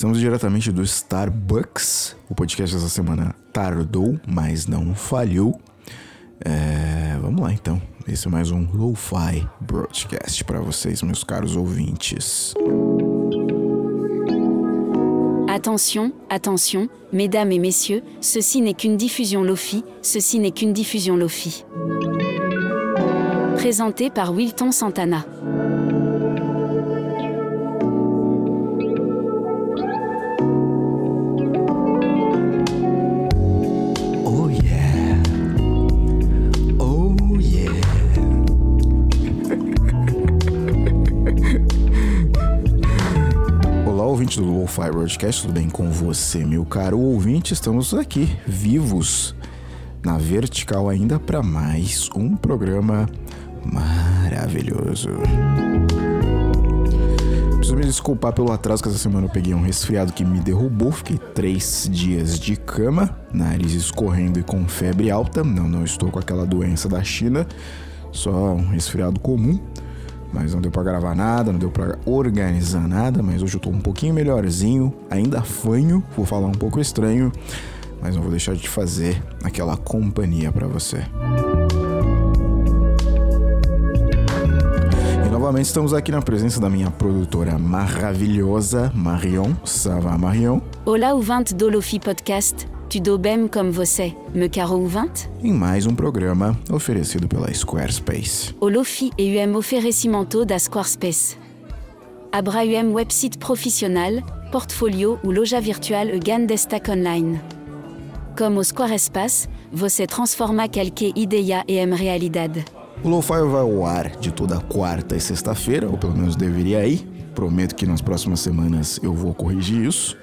Estamos diretamente do Starbucks. O podcast dessa semana tardou, mas não falhou. É, vamos lá então. Esse é mais um Lo-Fi Broadcast para vocês, meus caros ouvintes. Attention, attention, mesdames et messieurs, ceci n'est qu'une diffusion Lofi, ceci n'est qu'une diffusion Lofi. Présenté par Wilton Santana. Lo-Fi Broadcast, tudo bem com você, meu caro ouvinte? Estamos aqui, vivos, na vertical ainda para mais um programa maravilhoso. Preciso me desculpar pelo atraso que essa semana eu peguei um resfriado que me derrubou. Fiquei três dias de cama, nariz escorrendo e com febre alta. Não, não estou com aquela doença da China, só um resfriado comum. Mas não deu pra gravar nada, não deu pra organizar nada. Mas hoje eu tô um pouquinho melhorzinho, ainda fanho, vou falar um pouco estranho, mas não vou deixar de fazer aquela companhia pra você. Novamente estamos aqui na presença da minha produtora maravilhosa, Marion. Ça va, Marion? Hola ouvinte do Lofi Podcast, tu do bem comme você, me caro ouvinte? Em mais um programa oferecido pela Squarespace. O Lofi é um oferecimento da Squarespace. Abra um website profissional, portfolio ou loja virtual e destaque online. Como o Squarespace, você transforma qualquer ideia em realidade. O Lo-Fi vai ao ar de toda quarta e sexta-feira, ou pelo menos deveria ir. Prometo que nas próximas semanas eu vou corrigir isso.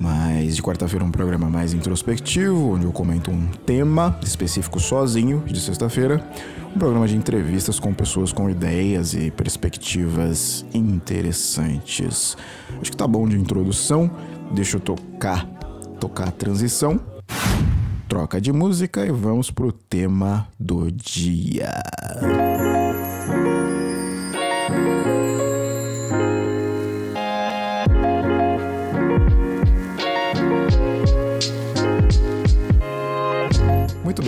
Mas de quarta-feira um programa mais introspectivo, onde eu comento um tema específico sozinho. De sexta-feira, um programa de entrevistas com pessoas com ideias e perspectivas interessantes. Acho que tá bom de introdução. Deixa eu tocar, tocar a transição. Troca de música e vamos pro tema do dia. Muito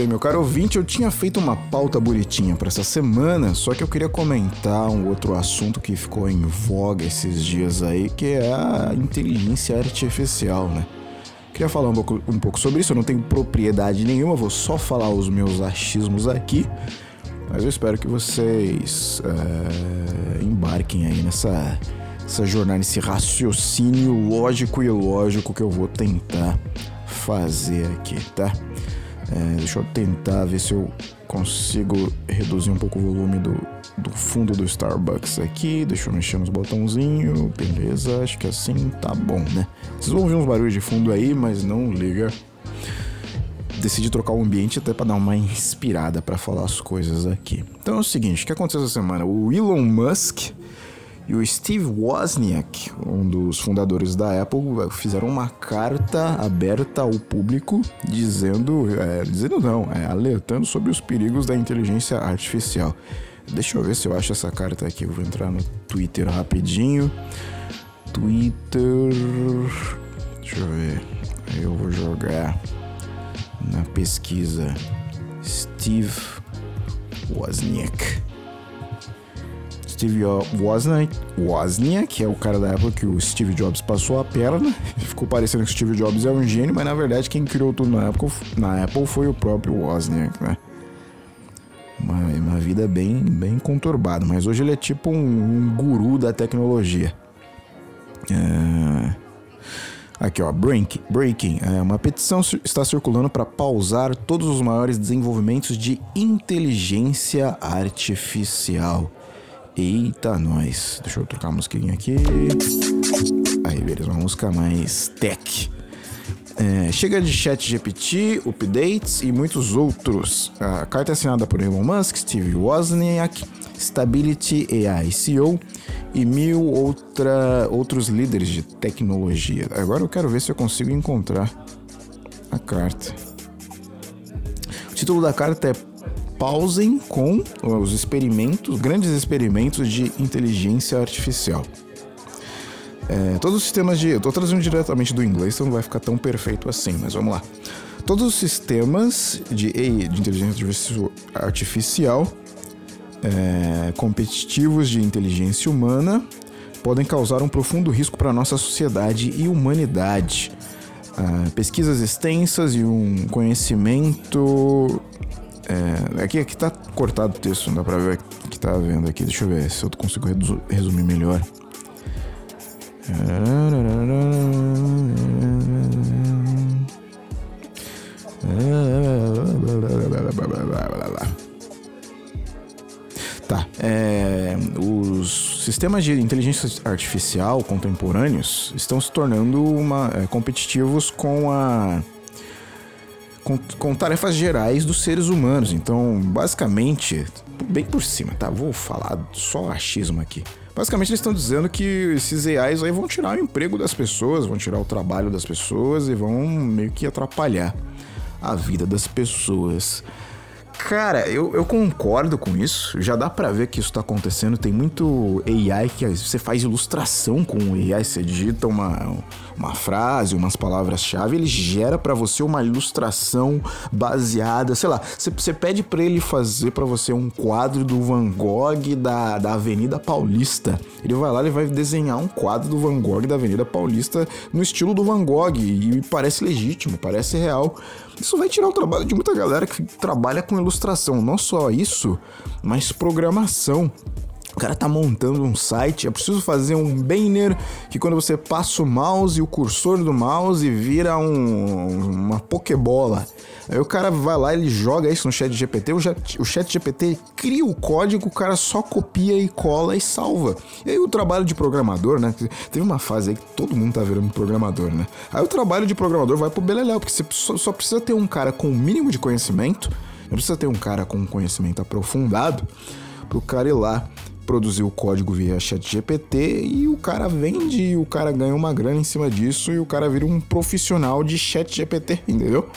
bem, meu caro ouvinte, eu tinha feito uma pauta bonitinha para essa semana, só que eu queria comentar um outro assunto que ficou em voga esses dias aí, que é a inteligência artificial, né? Queria falar um pouco, um pouco sobre isso, eu não tenho propriedade nenhuma, vou só falar os meus achismos aqui, mas eu espero que vocês é, embarquem aí nessa essa jornada, nesse raciocínio lógico e ilógico que eu vou tentar fazer aqui, tá? É, deixa eu tentar ver se eu consigo reduzir um pouco o volume do, do fundo do Starbucks aqui. Deixa eu mexer nos botãozinhos. Beleza, acho que assim tá bom, né? Vocês vão ouvir uns barulhos de fundo aí, mas não liga. Decidi trocar o ambiente até para dar uma inspirada para falar as coisas aqui. Então é o seguinte, o que aconteceu essa semana? O Elon Musk e o Steve Wozniak, um dos fundadores da Apple, fizeram uma carta aberta ao público dizendo, é, dizendo não, é, alertando sobre os perigos da inteligência artificial. Deixa eu ver se eu acho essa carta aqui. Eu vou entrar no Twitter rapidinho. Twitter. Deixa eu ver. Eu vou jogar na pesquisa Steve Wozniak. Steve Wozniak, Wozniak, que é o cara da Apple que o Steve Jobs passou a perna. Ficou parecendo que o Steve Jobs é um gênio, mas na verdade quem criou tudo na Apple, na Apple foi o próprio Wozniak, né? Uma, uma vida bem, bem conturbada, mas hoje ele é tipo um, um guru da tecnologia. É... Aqui, ó, break, Breaking. É, uma petição está circulando para pausar todos os maiores desenvolvimentos de inteligência artificial. Eita, nós. Deixa eu trocar a musiquinha aqui. Aí, beleza, uma música mais tech. É, chega de chat GPT, updates e muitos outros. A carta é assinada por Elon Musk, Steve Wozniak, Stability AI CEO e mil outra, outros líderes de tecnologia. Agora eu quero ver se eu consigo encontrar a carta. O título da carta é Pausem com os experimentos, grandes experimentos de inteligência artificial. É, todos os sistemas de. Eu tô traduzindo diretamente do inglês, então não vai ficar tão perfeito assim, mas vamos lá. Todos os sistemas de, de inteligência artificial é, competitivos de inteligência humana podem causar um profundo risco para nossa sociedade e humanidade. Ah, pesquisas extensas e um conhecimento. É, aqui, aqui tá cortado o texto, não dá para ver que tá vendo aqui. Deixa eu ver se eu consigo resumir melhor. Tá. É, os sistemas de inteligência artificial contemporâneos estão se tornando uma, é, competitivos com a. Com, com, tarefas gerais dos seres humanos. Então, basicamente, bem por cima, tá? Vou falar só achismo aqui. Basicamente, eles estão dizendo que esses AIs aí vão tirar o emprego das pessoas, vão tirar o trabalho das pessoas e vão meio que atrapalhar a vida das pessoas. Cara, eu, eu concordo com isso. Já dá para ver que isso tá acontecendo. Tem muito AI que você faz ilustração com o AI. Você digita uma, uma frase, umas palavras-chave, ele gera para você uma ilustração baseada, sei lá. Você, pede para ele fazer para você um quadro do Van Gogh da, da Avenida Paulista. Ele vai lá, ele vai desenhar um quadro do Van Gogh da Avenida Paulista no estilo do Van Gogh. E parece legítimo, parece real. Isso vai tirar o trabalho de muita galera que trabalha com ilustração. Não só isso, mas programação. Cara tá montando um site, é preciso fazer um banner que quando você passa o mouse e o cursor do mouse vira um, uma pokebola. Aí o cara vai lá, ele joga isso no chat GPT, o, o chat GPT cria o código, o cara só copia e cola e salva. E aí o trabalho de programador, né? Teve uma fase aí que todo mundo tá virando programador, né? Aí o trabalho de programador vai pro beleléu, porque você só, só precisa ter um cara com o mínimo de conhecimento, não precisa ter um cara com um conhecimento aprofundado pro cara ir lá produzir o código via chat GPT e o cara vende, o cara ganha uma grana em cima disso e o cara vira um profissional de chat GPT, entendeu?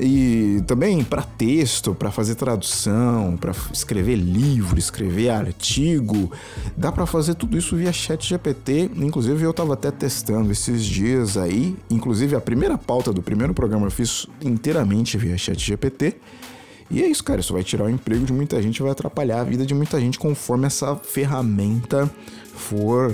E também para texto, para fazer tradução, para escrever livro, escrever artigo, dá para fazer tudo isso via chat GPT. Inclusive eu estava até testando esses dias aí, inclusive a primeira pauta do primeiro programa eu fiz inteiramente via chat GPT. E é isso, cara. Isso vai tirar o emprego de muita gente, vai atrapalhar a vida de muita gente conforme essa ferramenta for,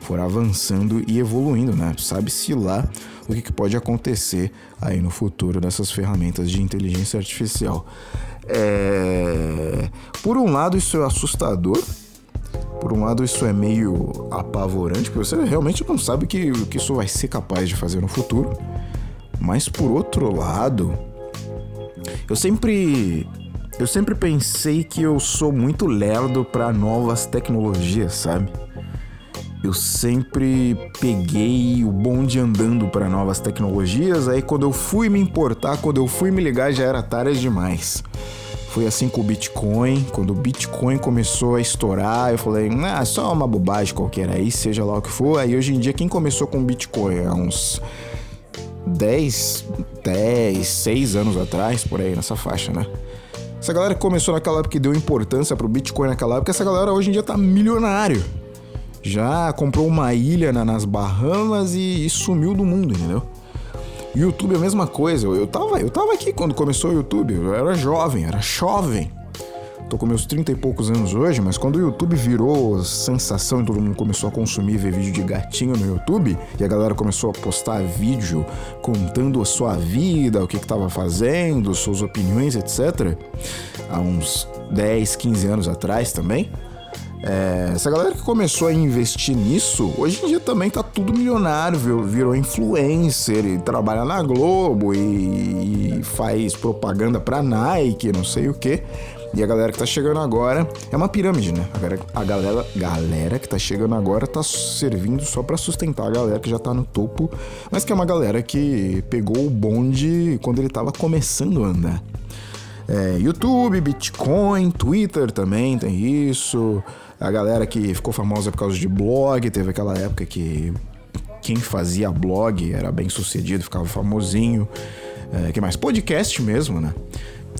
for avançando e evoluindo, né? Sabe-se lá o que, pode acontecer aí no futuro dessas ferramentas de inteligência artificial. É... Por um lado, isso é assustador. Por um lado, isso é meio apavorante, porque você realmente não sabe o que, que isso vai ser capaz de fazer no futuro. Mas por outro lado, eu sempre eu sempre pensei que eu sou muito lerdo para novas tecnologias, sabe? Eu sempre peguei o bonde andando para novas tecnologias, aí quando eu fui me importar, quando eu fui me ligar já era tarde demais. Foi assim com o Bitcoin, quando o Bitcoin começou a estourar, eu falei, ah, só uma bobagem qualquer aí, seja lá o que for. Aí hoje em dia quem começou com o Bitcoin há uns 10, 10, 6 anos atrás, por aí, nessa faixa, né? Essa galera que começou naquela época que deu importância pro Bitcoin naquela época, essa galera hoje em dia tá milionário. Já comprou uma ilha na, nas Bahamas e, e, sumiu do mundo, entendeu? YouTube é a mesma coisa. Eu, eu, tava, eu tava aqui quando começou o YouTube. Eu era jovem, era jovem tô com meus 30 e poucos anos hoje, mas quando o YouTube virou sensação e todo mundo começou a consumir ver vídeo de gatinho no YouTube, e a galera começou a postar vídeo contando a sua vida, o que que tava fazendo, suas opiniões, etc. Há uns 10, 15 anos atrás também. É, essa galera que começou a investir nisso, hoje em dia também tá tudo milionário, virou, virou influencer e trabalha na Globo e, e faz propaganda pra Nike, não sei o que. E a galera que tá chegando agora é uma pirâmide, né? A galera, a galera, galera que tá chegando agora tá servindo só para sustentar a galera que já tá no topo, mas que é uma galera que pegou o bonde quando ele tava começando a andar. É, YouTube, Bitcoin, Twitter também tem isso. A galera que ficou famosa por causa de blog, teve aquela época que quem fazia blog era bem sucedido, ficava famosinho. É, que mais? Podcast mesmo, né?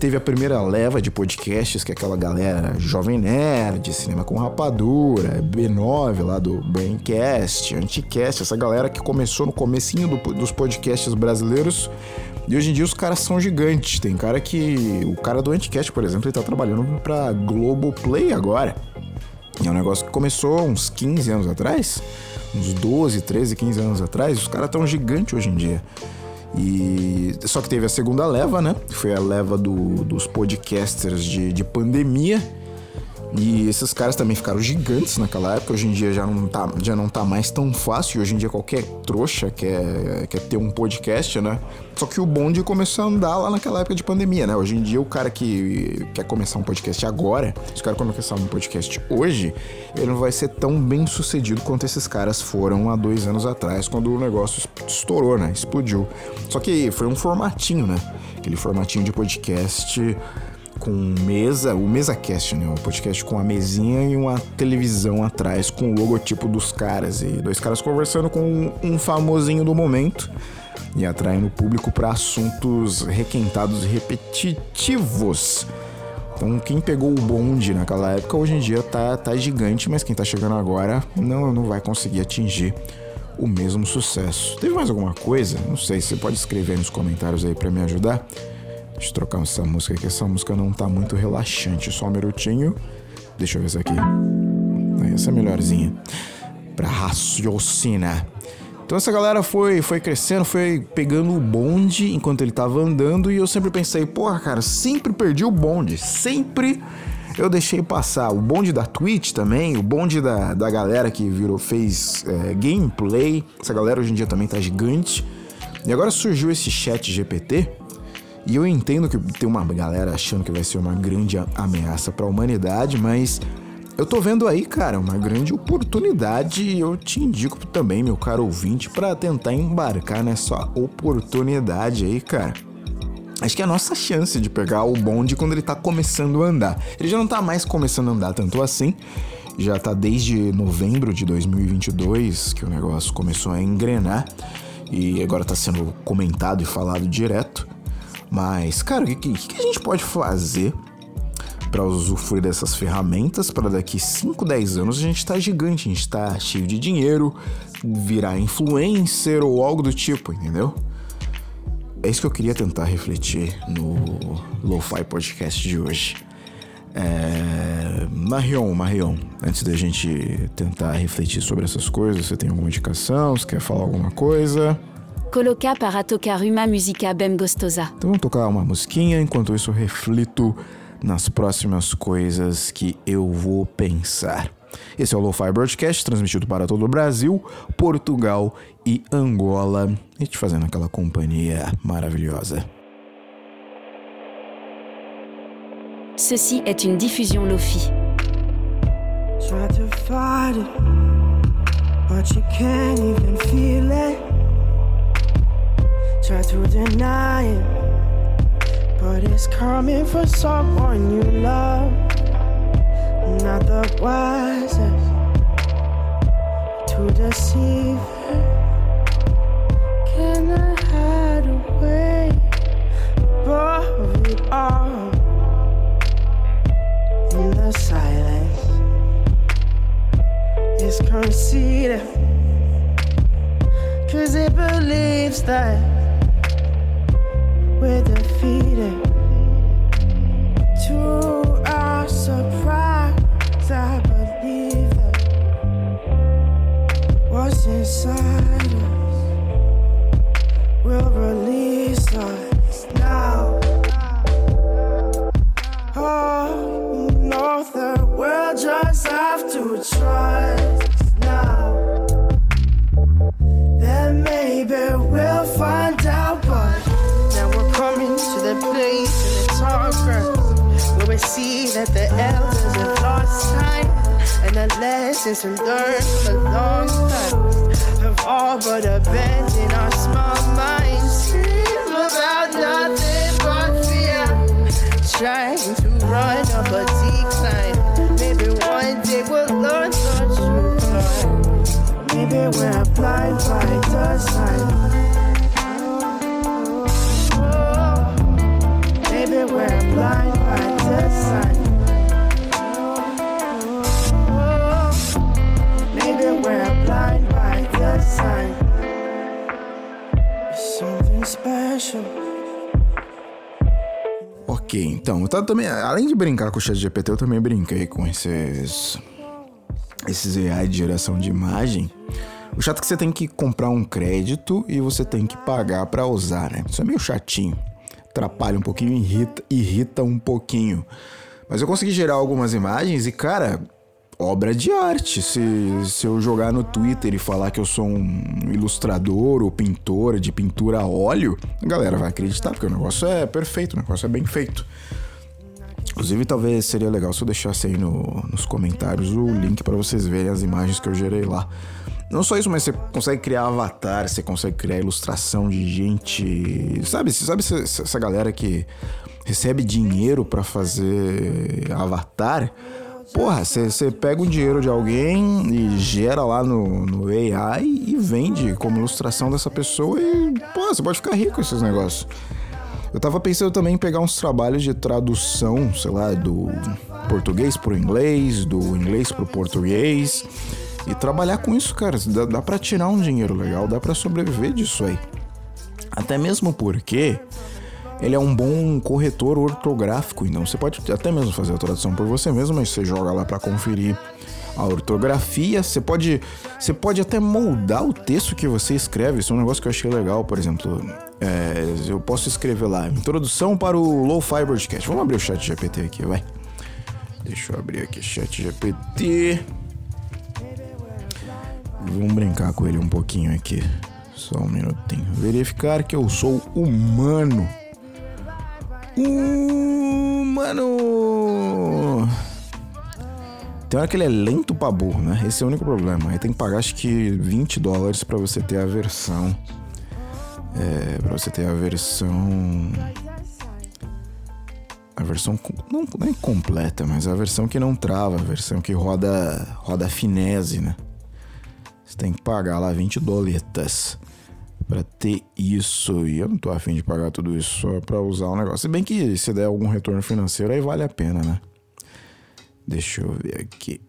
Teve a primeira leva de podcasts, que é aquela galera Jovem Nerd, Cinema com Rapadura, B9 lá do Braincast, Anticast, essa galera que começou no comecinho do, dos podcasts brasileiros e hoje em dia os caras são gigantes. Tem cara que. O cara do Anticast, por exemplo, ele tá trabalhando pra Globoplay agora. É um negócio que começou uns 15 anos atrás, uns 12, 13, 15 anos atrás. Os caras tão gigantes hoje em dia. E só que teve a segunda leva, né? Foi a leva do, dos podcasters de, de pandemia e esses caras também ficaram gigantes naquela época. Hoje em dia já não tá, já não tá mais tão fácil. Hoje em dia qualquer trouxa quer, quer ter um podcast, né? Só que o bonde começou a andar lá naquela época de pandemia, né? Hoje em dia o cara que quer começar um podcast agora, se o cara começar um podcast hoje, ele não vai ser tão bem sucedido quanto esses caras foram há dois anos atrás, quando o negócio estourou, né? Explodiu. Só que foi um formatinho, né? Aquele formatinho de podcast com mesa, o MesaCast, né? O podcast com a mesinha e uma televisão atrás com o logotipo dos caras. E dois caras conversando com um famosinho do momento e atraindo o público para assuntos requentados e repetitivos. Então, quem pegou o bonde naquela época, hoje em dia tá, tá gigante, mas quem tá chegando agora não, não vai conseguir atingir o mesmo sucesso. Teve mais alguma coisa? Não sei, você pode escrever nos comentários aí para me ajudar. Deixa eu trocar essa música aqui. Essa música não tá muito relaxante. Só um minutinho. Deixa eu ver essa aqui. Essa é melhorzinha. Pra raciocinar. Então essa galera foi, foi crescendo, foi pegando o bonde enquanto ele tava andando. E eu sempre pensei, porra, cara, sempre perdi o bonde. Sempre eu deixei passar. O bonde da Twitch também, o bonde da, da galera que virou, fez é, gameplay. Essa galera hoje em dia também tá gigante. E agora surgiu esse chat GPT e eu entendo que tem uma galera achando que vai ser uma grande ameaça para a humanidade, mas eu tô vendo aí, cara, uma grande oportunidade e eu te indico também, meu caro ouvinte, para tentar embarcar nessa oportunidade aí, cara. Acho que é a nossa chance de pegar o bonde quando ele tá começando a andar. Ele já não tá mais começando a andar tanto assim, já tá desde novembro de 2022 que o negócio começou a engrenar e agora tá sendo comentado e falado direto. Mas, cara, o que, que, a gente pode fazer para usufruir dessas ferramentas para daqui 5, 10 anos a gente estar tá gigante, a gente tá cheio de dinheiro, virar influencer ou algo do tipo, entendeu? É isso que eu queria tentar refletir no Lo-Fi Podcast de hoje. É... Marion, Marion, antes da gente tentar refletir sobre essas coisas, você tem alguma indicação? Você quer falar alguma coisa? Coloca para tocar uma música bem gostosa. Então vamos tocar uma musiquinha, enquanto isso eu reflito nas próximas coisas que eu vou pensar. Esse é o Lo-Fi Broadcast, transmitido para todo o Brasil, Portugal e Angola. E te fazendo aquela companhia maravilhosa. Ceci est une diffusion Lofi. Try to fight it, but you can't even feel it. Try to deny it, but it's coming for someone you love. Not the wisest to deceive her. Can I hide away above it all in the silence? It's conceited. Cause it believes that we're defeated. To our surprise, I believe that what's inside us will release us now. Oh, you know that we'll just have to trust we see that the elders have lost sight and the lessons we learned for long past have all but abandoned our small minds. Dream about nothing but fear, trying to run up a decline. Maybe one day we'll learn the truth. Maybe we're blind by design. Oh, oh, oh. everywhere. Ok, então, tá, também, além de brincar com o chat GPT, eu também brinquei com esses. esses AI de geração de imagem. O chato é que você tem que comprar um crédito e você tem que pagar para usar, né? Isso é meio chatinho. Atrapalha um pouquinho, irrita, irrita um pouquinho. Mas eu consegui gerar algumas imagens e, cara, obra de arte. Se, se eu jogar no Twitter e falar que eu sou um ilustrador ou pintor de pintura a óleo, a galera vai acreditar, porque o negócio é perfeito, o negócio é bem feito. Inclusive, talvez seria legal se eu deixasse aí no, nos comentários o link para vocês verem as imagens que eu gerei lá. Não só isso, mas você consegue criar avatar, você consegue criar ilustração de gente. Sabe, sabe essa, galera que recebe dinheiro para fazer avatar? Porra, você pega o dinheiro de alguém e gera lá no, no AI e vende como ilustração dessa pessoa e, pô, você pode ficar rico com esses negócios. Eu tava pensando também em pegar uns trabalhos de tradução, sei lá, do português pro inglês, do inglês pro português e trabalhar com isso, cara. Dá, dá para tirar um dinheiro legal, dá para sobreviver disso aí. Até mesmo porque ele é um bom corretor ortográfico, então você pode até mesmo fazer a tradução por você mesmo, mas você joga lá para conferir a ortografia, você pode, você pode até moldar o texto que você escreve. Isso é um negócio que eu achei legal, por exemplo. É, eu posso escrever lá, introdução para o Low Fiber Broadcast. Vamos abrir o chat GPT aqui, vai. Deixa eu abrir aqui chat GPT. Vamos brincar com ele um pouquinho aqui. Só um minutinho. Verificar que eu sou humano. Uh, mano. Tem hora que ele é lento pra burro, né? Esse é o único problema. Aí tem que pagar acho que 20 dólares para você ter a versão. É, pra você ter a versão. A versão. Não, não é completa, mas a versão que não trava, a versão que roda. roda finese, né? Você tem que pagar lá 20 doletas para ter isso. E eu não tô afim de pagar tudo isso só pra usar o negócio. Se bem que se der algum retorno financeiro, aí vale a pena, né? Deixa eu ver aqui.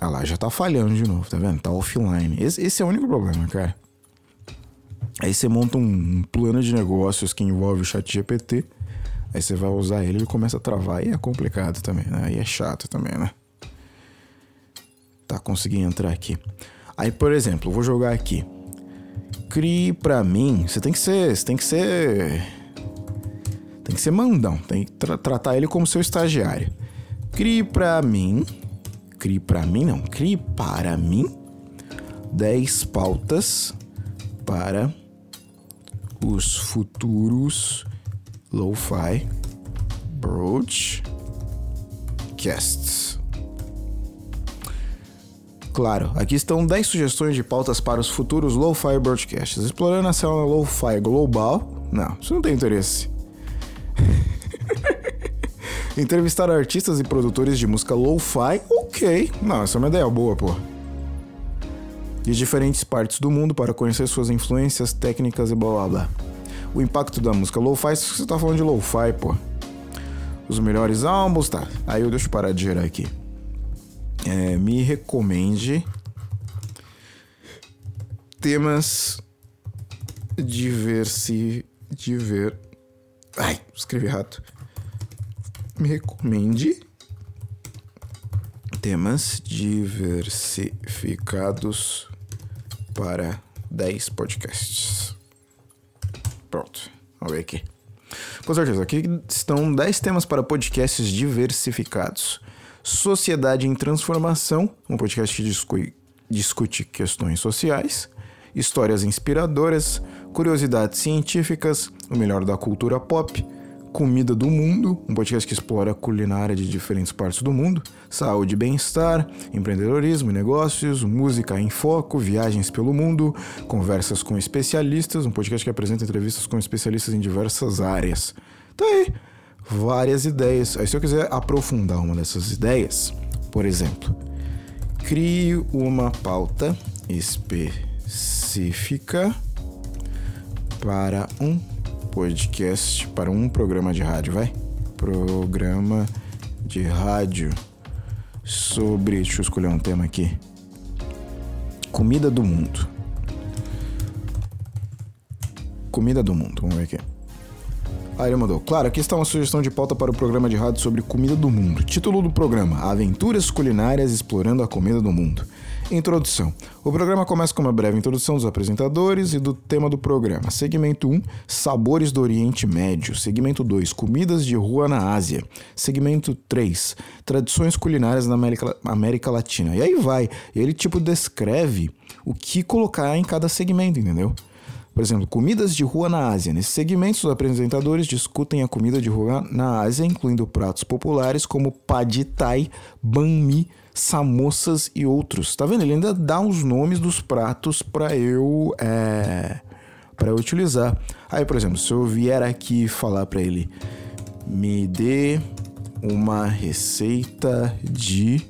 Ah lá, já tá falhando de novo, tá vendo? Tá offline. Esse, esse é o único problema, cara. Aí você monta um, plano de negócios que envolve o chat GPT. Aí você vai usar ele e começa a travar. E é complicado também, né? Aí é chato também, né? Tá, consegui entrar aqui. Aí, por exemplo, vou jogar aqui. Crie pra mim. Você tem que ser. Você tem que ser. Tem que ser mandão. Tem que tra tratar ele como seu estagiário. Crie pra mim. Crie pra mim, não. Crie para mim 10 pautas para os futuros Lo-Fi Broadcasts. Claro, aqui estão 10 sugestões de pautas para os futuros Lo-Fi Broadcasts. Explorando a célula Lo-Fi global. Não, isso não tem interesse. Entrevistar artistas e produtores de música lo-fi, ok. Não, essa é uma ideia boa, pô. De diferentes partes do mundo para conhecer suas influências, técnicas e blá blá blá. O impacto da música lo-fi, se você tá falando de lo-fi, pô. Os melhores álbuns, tá. Aí eu deixo parar de gerar aqui é, me recomende temas diversi diver ai escrevi errado. Me recomende temas diversificados para 10 podcasts. Pronto vamos ver aqui. Com certeza aqui estão 10 temas para podcasts diversificados Sociedade em Transformação, um podcast que discute questões sociais, histórias inspiradoras, curiosidades científicas, o melhor da cultura pop, Comida do Mundo, um podcast que explora a culinária de diferentes partes do mundo, saúde e bem-estar, empreendedorismo e negócios, música em foco, viagens pelo mundo, conversas com especialistas, um podcast que apresenta entrevistas com especialistas em diversas áreas. Tá aí várias ideias. Aí, se eu quiser aprofundar uma dessas ideias, por exemplo, crie uma pauta específica para um podcast, para um programa de rádio, vai? Programa de rádio sobre. Deixa eu escolher um tema aqui. Comida do mundo. comida do mundo. Vamos ver aqui. Aí ele mandou. Claro, aqui está uma sugestão de pauta para o programa de rádio sobre comida do mundo. Título do programa: Aventuras culinárias explorando a comida do mundo. Introdução. O programa começa com uma breve introdução dos apresentadores e do tema do programa. Segmento 1, Sabores do Oriente Médio. Segmento 2, Comidas de Rua na Ásia. Segmento 3, Tradições culinárias na América, América Latina. E aí vai. Ele tipo descreve o que colocar em cada segmento, entendeu? Por exemplo, comidas de rua na Ásia. Nesses segmentos, os apresentadores discutem a comida de rua na Ásia, incluindo pratos populares como pad thai, banh mi, samosas e outros. Tá vendo? Ele ainda dá os nomes dos pratos para eu é, para utilizar. Aí, por exemplo, se eu vier aqui falar para ele, me dê uma receita de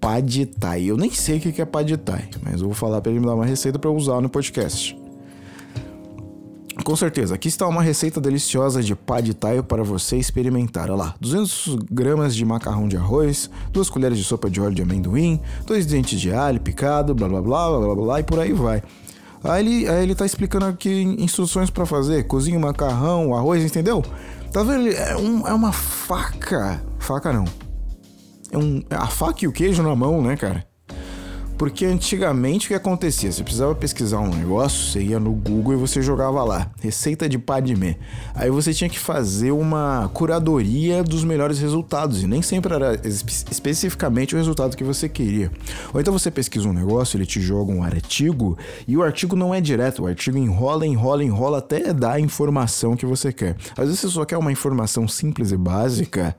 pad thai. Eu nem sei o que é pad thai, mas eu vou falar para ele me dar uma receita para usar no podcast. Com certeza, aqui está uma receita deliciosa de pad thai para você experimentar. Olha lá, 200 gramas de macarrão de arroz, duas colheres de sopa de óleo de amendoim, dois dentes de alho picado, blá blá blá blá blá blá e por aí vai. Aí ele, aí ele tá explicando aqui instruções para fazer, cozinha o macarrão, o arroz, entendeu? Tá vendo? É, um, é uma faca, faca não. É um, é a faca e o queijo na mão, né, cara? Porque antigamente o que acontecia? Você precisava pesquisar um negócio, você ia no Google e você jogava lá, receita de padmé. Aí você tinha que fazer uma curadoria dos melhores resultados, e nem sempre era espe especificamente o resultado que você queria. Ou então você pesquisa um negócio, ele te joga um artigo, e o artigo não é direto, o artigo enrola, enrola, enrola até dar a informação que você quer. Às vezes você só quer uma informação simples e básica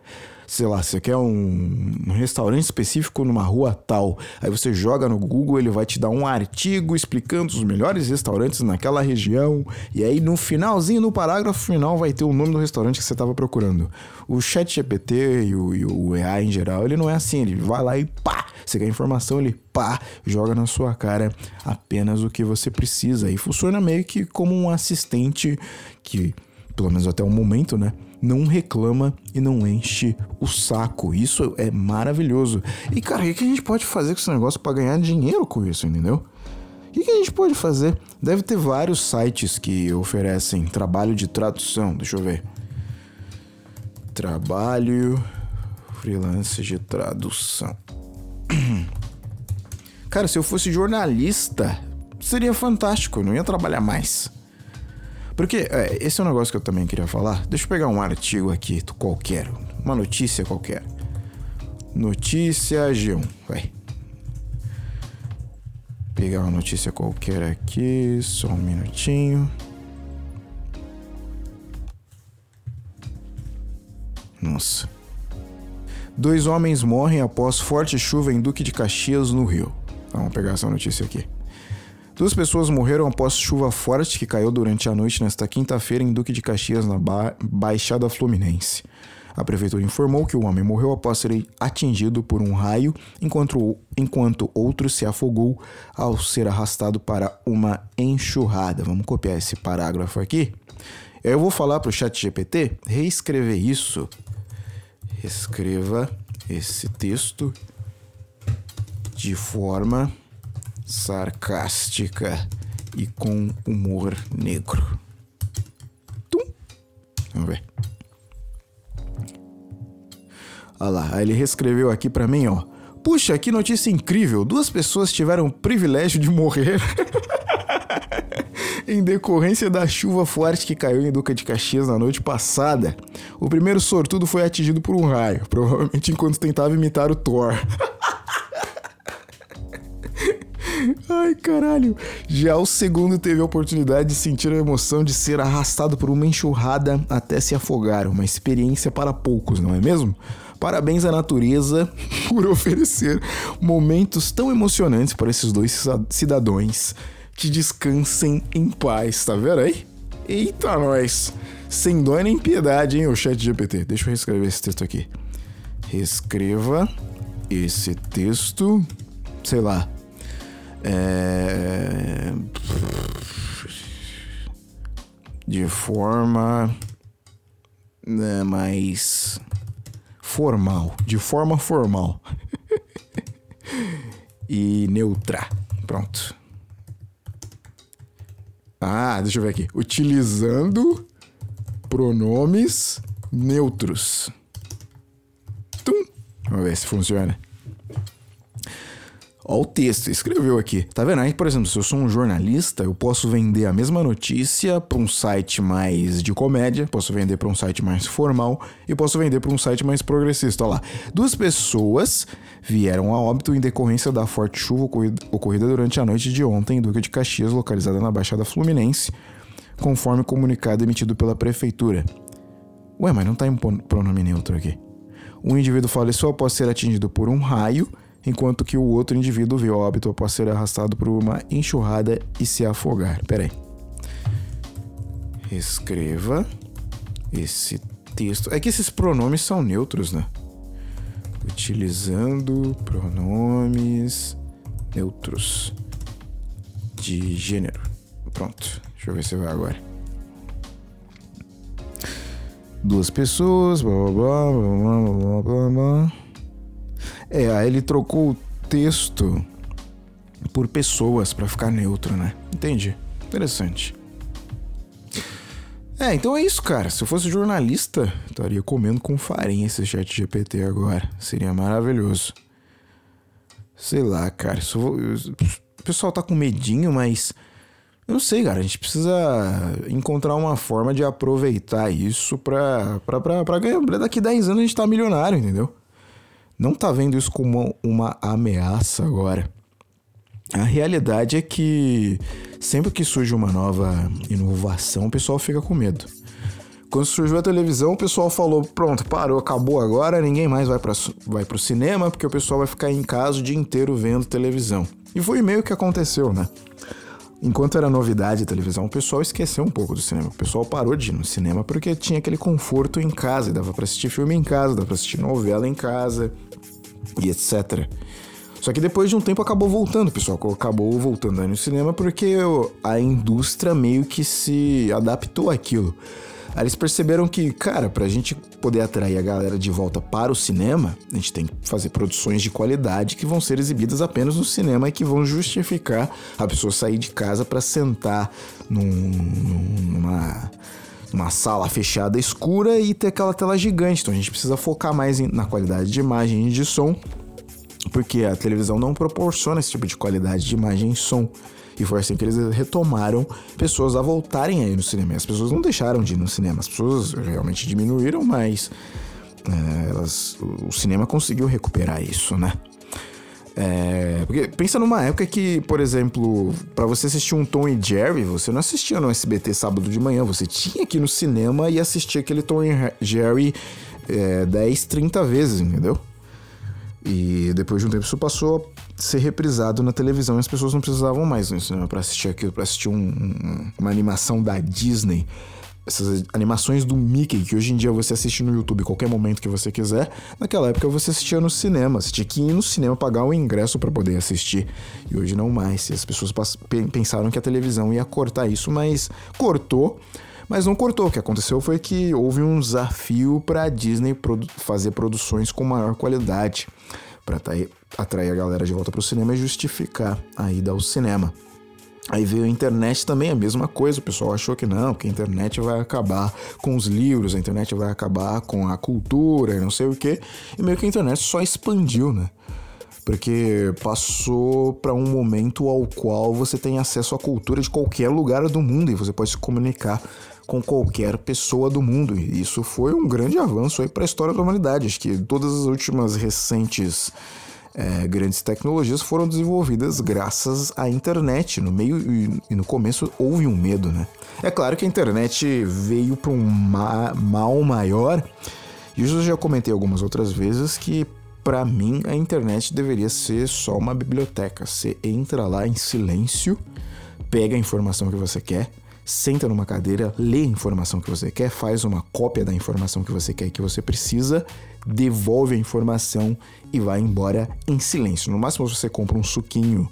sei lá, você quer um, um, restaurante específico numa rua tal, aí você joga no Google, ele vai te dar um artigo explicando os melhores restaurantes naquela região, e aí no finalzinho, no parágrafo final, vai ter o nome do restaurante que você estava procurando. O chat GPT e o, e o em geral, ele não é assim, ele vai lá e pá, você quer informação, ele pá, joga na sua cara apenas o que você precisa. E funciona meio que como um assistente que, pelo menos até o momento, né? Não reclama e não enche o saco. Isso é maravilhoso. E cara, o que a gente pode fazer com esse negócio para ganhar dinheiro com isso, entendeu? O que a gente pode fazer? Deve ter vários sites que oferecem trabalho de tradução. Deixa eu ver. Trabalho freelance de tradução. Cara, se eu fosse jornalista, seria fantástico, eu não ia trabalhar mais. Porque é, esse é um negócio que eu também queria falar. Deixa eu pegar um artigo aqui, qualquer, uma notícia qualquer. Notícia G1, vai. Pegar uma notícia qualquer aqui, só um minutinho. Nossa. Dois homens morrem após forte chuva em Duque de Caxias, no Rio. Vamos pegar essa notícia aqui. Duas pessoas morreram após chuva forte que caiu durante a noite nesta quinta-feira em Duque de Caxias, na ba Baixada Fluminense. A prefeitura informou que o homem morreu após ser atingido por um raio, enquanto, enquanto outro se afogou ao ser arrastado para uma enxurrada. Vamos copiar esse parágrafo aqui. Eu vou falar para o chat GPT reescrever isso. Escreva esse texto de forma sarcástica e com humor negro. Tum. Vamos ver. Olha lá, ele reescreveu aqui para mim, ó. Puxa, que notícia incrível! Duas pessoas tiveram o privilégio de morrer em decorrência da chuva forte que caiu em Duca de Caxias na noite passada. O primeiro sortudo foi atingido por um raio, provavelmente enquanto tentava imitar o Thor. Ai, caralho. Já o segundo teve a oportunidade de sentir a emoção de ser arrastado por uma enxurrada até se afogar. Uma experiência para poucos, não é mesmo? Parabéns à natureza por oferecer momentos tão emocionantes para esses dois cidadãos. Que descansem em paz, tá vendo aí? Eita, nós! Sem dó nem piedade, hein, o chat GPT. Deixa eu reescrever esse texto aqui. Reescreva esse texto, sei lá, é... de forma né, mais formal, de forma formal e neutra. Pronto. Ah, deixa eu ver aqui. Utilizando pronomes neutros. Tum. Vamos ver se funciona. Ó o texto, escreveu aqui. Tá vendo aí, por exemplo, se eu sou um jornalista, eu posso vender a mesma notícia para um site mais de comédia, posso vender para um site mais formal e posso vender para um site mais progressista. Olha lá. Duas pessoas vieram a óbito em decorrência da forte chuva ocorrida durante a noite de ontem em Duque de Caxias, localizada na Baixada Fluminense, conforme comunicado emitido pela prefeitura. Ué, mas não tá em pronome neutro aqui. Um indivíduo faleceu após ser atingido por um raio enquanto que o outro indivíduo viu óbito após ser arrastado por uma enxurrada e se afogar. Pera aí. Escreva esse texto. É que esses pronomes são neutros, né? Utilizando pronomes neutros de gênero. Pronto. Deixa eu ver se vai agora. Duas pessoas, blá blá blá blá blá blá blá. É, aí ele trocou o texto por pessoas para ficar neutro, né? Entendi. Interessante. É, então é isso, cara. Se eu fosse jornalista, estaria comendo com farinha esse chat GPT agora. Seria maravilhoso. Sei lá, cara. O pessoal tá com medinho, mas. Eu não sei, cara. A gente precisa encontrar uma forma de aproveitar isso pra, pra, pra, pra ganhar. Daqui 10 anos a gente tá milionário, entendeu? Não está vendo isso como uma ameaça agora. A realidade é que sempre que surge uma nova inovação, o pessoal fica com medo. Quando surgiu a televisão, o pessoal falou: pronto, parou, acabou agora, ninguém mais vai para vai o cinema, porque o pessoal vai ficar em casa o dia inteiro vendo televisão. E foi meio que aconteceu, né? Enquanto era novidade a televisão, o pessoal esqueceu um pouco do cinema. O pessoal parou de ir no cinema porque tinha aquele conforto em casa, dava para assistir filme em casa, dava para assistir novela em casa, e etc. Só que depois de um tempo acabou voltando, pessoal acabou voltando aí no cinema porque a indústria meio que se adaptou àquilo. Aí eles perceberam que, cara, pra gente poder atrair a galera de volta para o cinema, a gente tem que fazer produções de qualidade que vão ser exibidas apenas no cinema e que vão justificar a pessoa sair de casa para sentar num, numa uma sala fechada escura e ter aquela tela gigante. Então a gente precisa focar mais na qualidade de imagem e de som, porque a televisão não proporciona esse tipo de qualidade de imagem e som. E foi assim que eles retomaram pessoas a voltarem a ir no cinema. as pessoas não deixaram de ir no cinema, as pessoas realmente diminuíram, mas é, elas, o cinema conseguiu recuperar isso, né? É, porque pensa numa época que, por exemplo, para você assistir um Tom e Jerry, você não assistia no SBT sábado de manhã, você tinha que ir no cinema e assistir aquele Tom e Jerry é, 10, 30 vezes, entendeu? E depois de um tempo isso passou a ser reprisado na televisão e as pessoas não precisavam mais no cinema para assistir aquilo, para assistir um, um, uma animação da Disney essas animações do Mickey, que hoje em dia você assiste no YouTube qualquer momento que você quiser, naquela época você assistia no cinema. Você tinha que ir no cinema pagar um ingresso para poder assistir. E hoje não mais. E as pessoas pensaram que a televisão ia cortar isso, mas cortou. Mas não cortou. O que aconteceu foi que houve um desafio para a Disney produ fazer produções com maior qualidade para atrair a galera de volta para o cinema e justificar a ida ao cinema. Aí veio a internet também, a mesma coisa. O pessoal achou que não, que a internet vai acabar com os livros, a internet vai acabar com a cultura e não sei o quê. E meio que a internet só expandiu, né? Porque passou para um momento ao qual você tem acesso à cultura de qualquer lugar do mundo e você pode se comunicar com qualquer pessoa do mundo. E isso foi um grande avanço aí para a história da humanidade. Acho que todas as últimas recentes é, grandes tecnologias foram desenvolvidas graças à internet. No meio e no começo houve um medo, né? É claro que a internet veio para um ma mal maior. E eu já comentei algumas outras vezes que para mim a internet deveria ser só uma biblioteca. Você entra lá em silêncio, pega a informação que você quer, senta numa cadeira, lê a informação que você quer, faz uma cópia da informação que você quer e que você precisa, devolve a informação e vai embora em silêncio. No máximo você compra um suquinho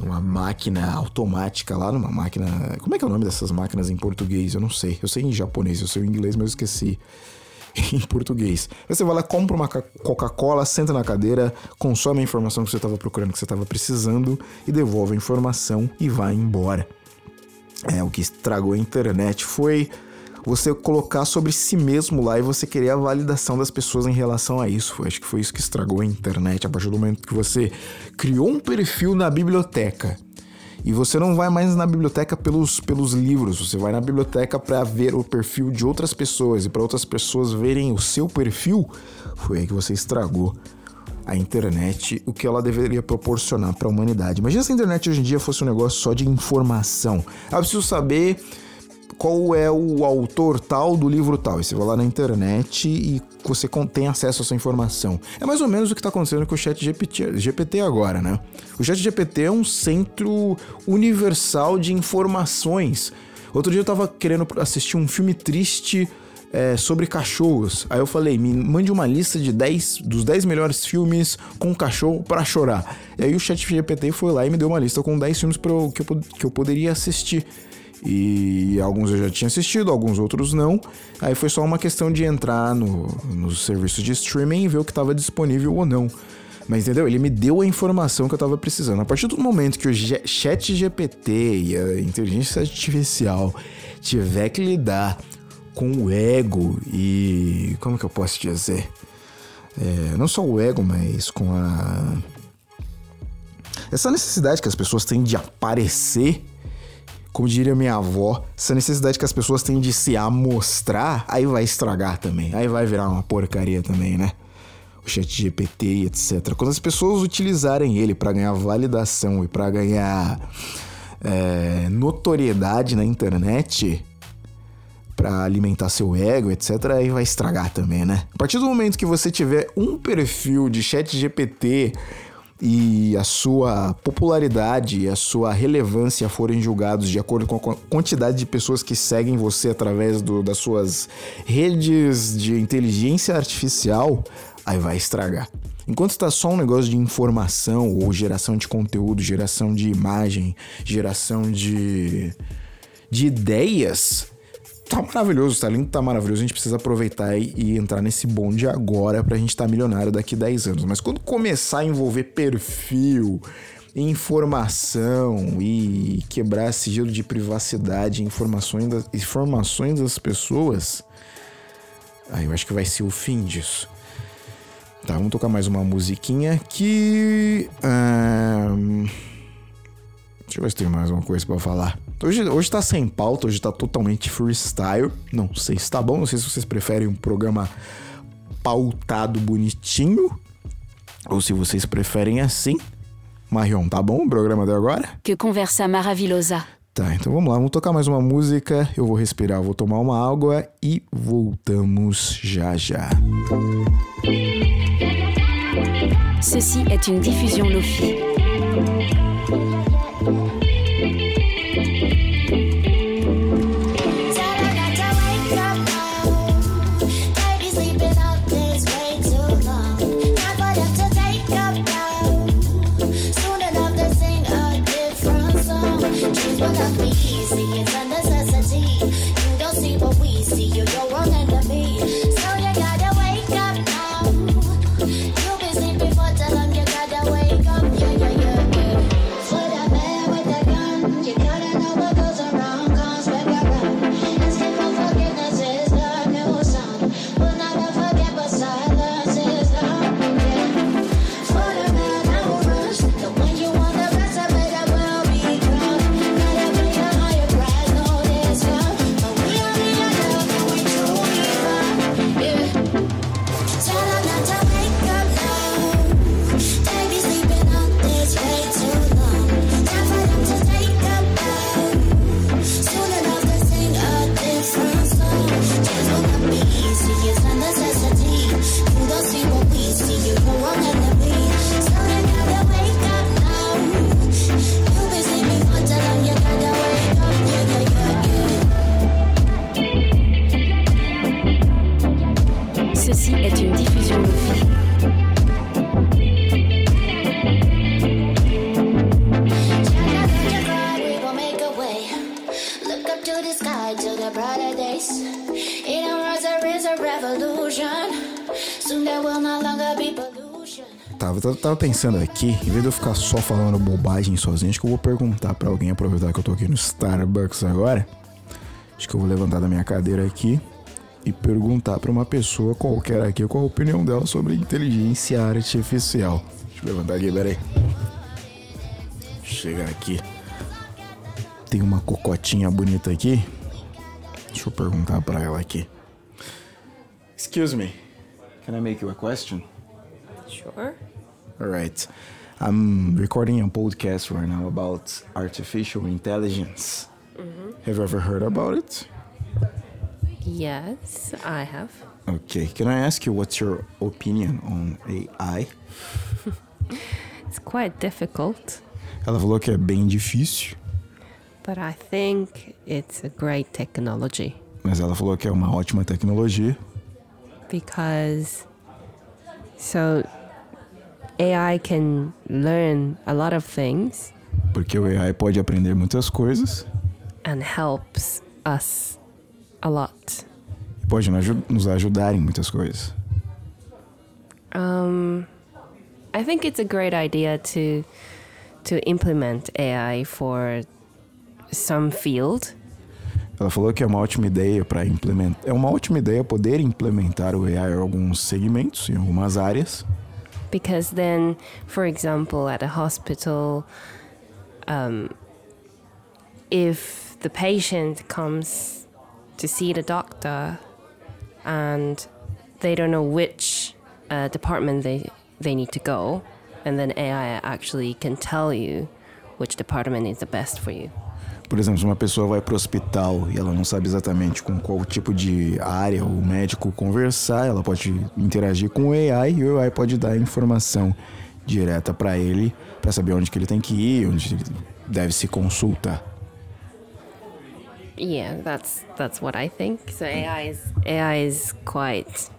numa máquina automática lá, numa máquina. Como é que é o nome dessas máquinas em português? Eu não sei. Eu sei em japonês, eu sei em inglês, mas eu esqueci em português. Você vai lá, compra uma Coca-Cola, senta na cadeira, consome a informação que você estava procurando, que você estava precisando e devolve a informação e vai embora. É, o que estragou a internet foi você colocar sobre si mesmo lá e você querer a validação das pessoas em relação a isso. Acho que foi isso que estragou a internet a partir do momento que você criou um perfil na biblioteca. E você não vai mais na biblioteca pelos, pelos livros, você vai na biblioteca para ver o perfil de outras pessoas e para outras pessoas verem o seu perfil. Foi aí que você estragou a internet, o que ela deveria proporcionar para a humanidade. Imagina se a internet hoje em dia fosse um negócio só de informação. Ah, preciso saber qual é o autor tal do livro tal. E você vai lá na internet e você tem acesso a essa informação. É mais ou menos o que está acontecendo com o chat GPT, GPT agora, né? O chat GPT é um centro universal de informações. Outro dia eu estava querendo assistir um filme triste é, sobre cachorros. Aí eu falei, me mande uma lista de 10 dos 10 melhores filmes com cachorro para chorar. E aí o chat GPT foi lá e me deu uma lista com 10 filmes pra que, eu, que eu poderia assistir. E alguns eu já tinha assistido, alguns outros não. Aí foi só uma questão de entrar no, nos serviços de streaming e ver o que estava disponível ou não. Mas entendeu? Ele me deu a informação que eu estava precisando. A partir do momento que o chat GPT e a inteligência artificial tiver que lidar com o ego e. Como que eu posso dizer? É, não só o ego, mas com a. Essa necessidade que as pessoas têm de aparecer como diria minha avó, essa necessidade que as pessoas têm de se amostrar, aí vai estragar também. Aí vai virar uma porcaria também, né? O chat GPT e etc. Quando as pessoas utilizarem ele para ganhar validação e para ganhar é, notoriedade na internet, para alimentar seu ego, etc., aí vai estragar também, né? A partir do momento que você tiver um perfil de chat GPT e a sua popularidade e a sua relevância forem julgados de acordo com a quantidade de pessoas que seguem você através do, das suas redes de inteligência artificial, aí vai estragar. Enquanto está só um negócio de informação ou geração de conteúdo, geração de imagem, geração de, de ideias, tá maravilhoso, o talento tá maravilhoso, a gente precisa aproveitar e, e entrar nesse bonde agora pra gente estar tá milionário daqui 10 anos. Mas quando começar a envolver perfil, informação e quebrar sigilo de privacidade, informações das, informações das pessoas, aí eu acho que vai ser o fim disso. Tá, vamos tocar mais uma musiquinha que. Um... Deixa eu ver se tem mais uma coisa para falar. Hoje, hoje tá sem pauta, hoje tá totalmente freestyle. Não sei se tá bom, não sei se vocês preferem um programa pautado bonitinho ou se vocês preferem assim. Marion, tá bom o programa de agora? Que conversa maravilhosa. Tá, então vamos lá, vamos tocar mais uma música. Eu vou respirar, vou tomar uma água e voltamos já já. Ceci est une diffusion Lofi. Tava, pensando aqui, em vez de eu ficar só falando bobagem sozinho, acho que eu vou perguntar pra alguém, aproveitar que eu tô aqui no Starbucks agora. Acho que eu vou levantar da minha cadeira aqui e perguntar pra uma pessoa qualquer aqui qual a opinião dela sobre inteligência artificial. Deixa eu levantar aqui, peraí. Chegar aqui. Tem uma cocotinha bonita aqui. Deixa eu perguntar pra ela aqui. Excuse me. Can I make you a question? Sure. All right. I'm recording a podcast right now about artificial intelligence. Mm-hmm. Have you ever heard about it? Yes, I have. Okay. Can I ask you what's your opinion on AI? It's quite difficult, Ela falou que é bem difícil, but I think it's a great technology mas ela falou que é uma ótima tecnologia. because so AI can learn a lot of things Porque o AI pode aprender muitas coisas and helps us a lot. e pode nos aju- nos ajudar em muitas coisas. Um, I think it's a great idea to to implement AI for some field Ela falou que é uma ótima ideia para implementar. É uma ótima ideia poder implementar o AI em alguns segmentos, em algumas áreas. Because then for example at a hospital um, if the patient comes to see the doctor and they don't know which uh, department they, they need to go and then ai actually can tell you which department is the best for you Por exemplo, se uma pessoa vai para o hospital e ela não sabe exatamente com qual tipo de área o médico conversar, ela pode interagir com o AI e o AI pode dar informação direta para ele, para saber onde que ele tem que ir, onde deve se consultar. yeah that's that's what i think so ai is ai is quite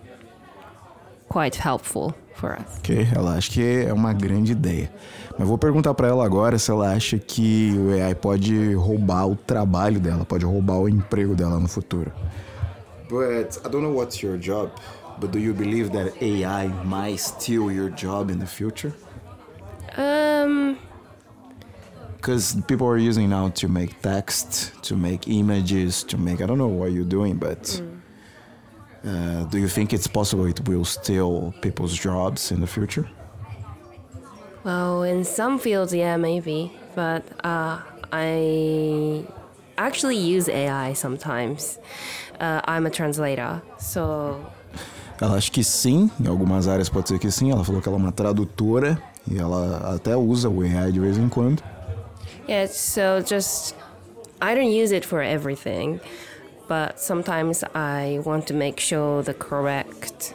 quite helpful for us Ok, ela acha que é uma grande ideia. Mas vou perguntar para ela agora se ela acha que o AI pode roubar o trabalho dela, pode roubar o emprego dela no futuro. But I don't know what's your job, but do you believe that AI might steal your job in the future? um Because people are using now to make text, to make images, to make I don't know what you're doing, but uh, do you think it's possible it will steal people's jobs in the future? Well, in some fields, yeah, maybe. But uh, I actually use AI sometimes. Uh, I'm a translator, so Ela acha que sim, em algumas áreas pode ser que sim. Ela falou que ela é uma tradutora e ela até usa o AI de vez em quando. yeah. So just I don't use it for everything, but sometimes I want to make sure the correct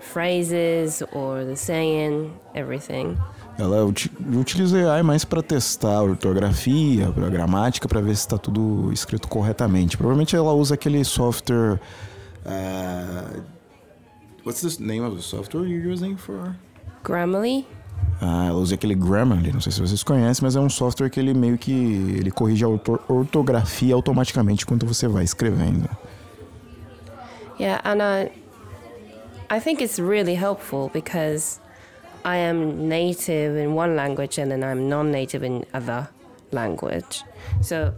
phrases or the saying, everything. Ela uti- utiliza AI mais para testar a ortografia, a gramática, para ver se está tudo escrito corretamente. Provavelmente ela usa aquele software. Uh, what's the name of the software you're using for? Grammarly. Ah, ela usa aquele Grammarly, não sei se vocês conhecem, mas é um software que ele meio que ele corrige a orto- ortografia automaticamente quando você vai escrevendo. Yeah, and I, I think it's really helpful because I am native in one language and then I'm non-native in other language, so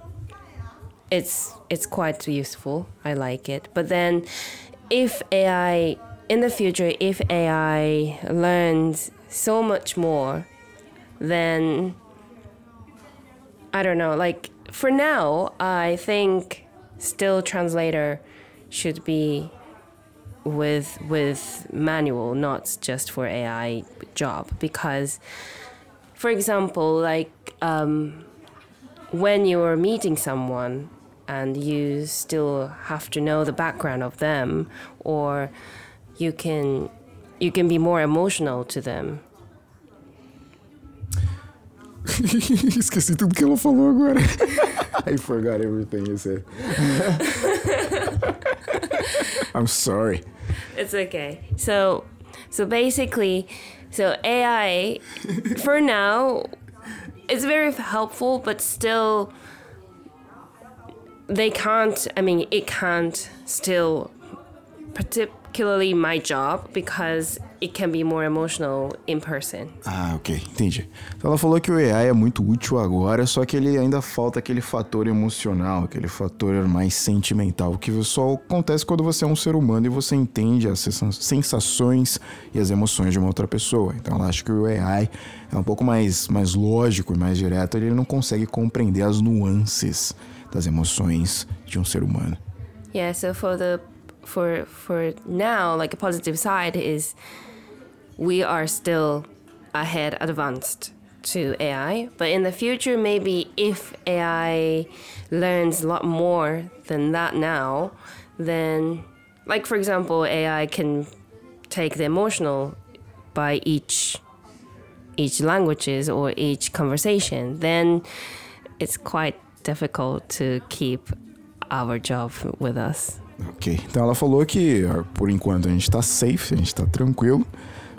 it's it's quite useful. I like it. But then, if AI in the future, if AI learns so much more, than I don't know. Like for now, I think still translator should be with with manual, not just for AI job. Because, for example, like um, when you are meeting someone and you still have to know the background of them, or you can you can be more emotional to them. Esqueci tudo que ela falou agora. I forgot everything you said. I'm sorry. It's okay. So, so basically, so AI, for now, it's very helpful, but still, they can't. I mean, it can't still partic- particularly my job because it can be more emotional in person. Ah, ok, entendi. Então ela falou que o AI é muito útil agora, só que ele ainda falta aquele fator emocional, aquele fator mais sentimental, que só acontece quando você é um ser humano e você entende as sensações e as emoções de uma outra pessoa. Então ela acha que o AI é um pouco mais, mais lógico e mais direto, ele não consegue compreender as nuances das emoções de um ser humano. Yeah, so for the for for now, like a positive side is we are still ahead advanced to AI, but in the future maybe if AI learns a lot more than that now, then like for example, AI can take the emotional by each each languages or each conversation, then it's quite difficult to keep our job with us. Ok. Então ela falou que por enquanto a gente está safe, a gente está tranquilo.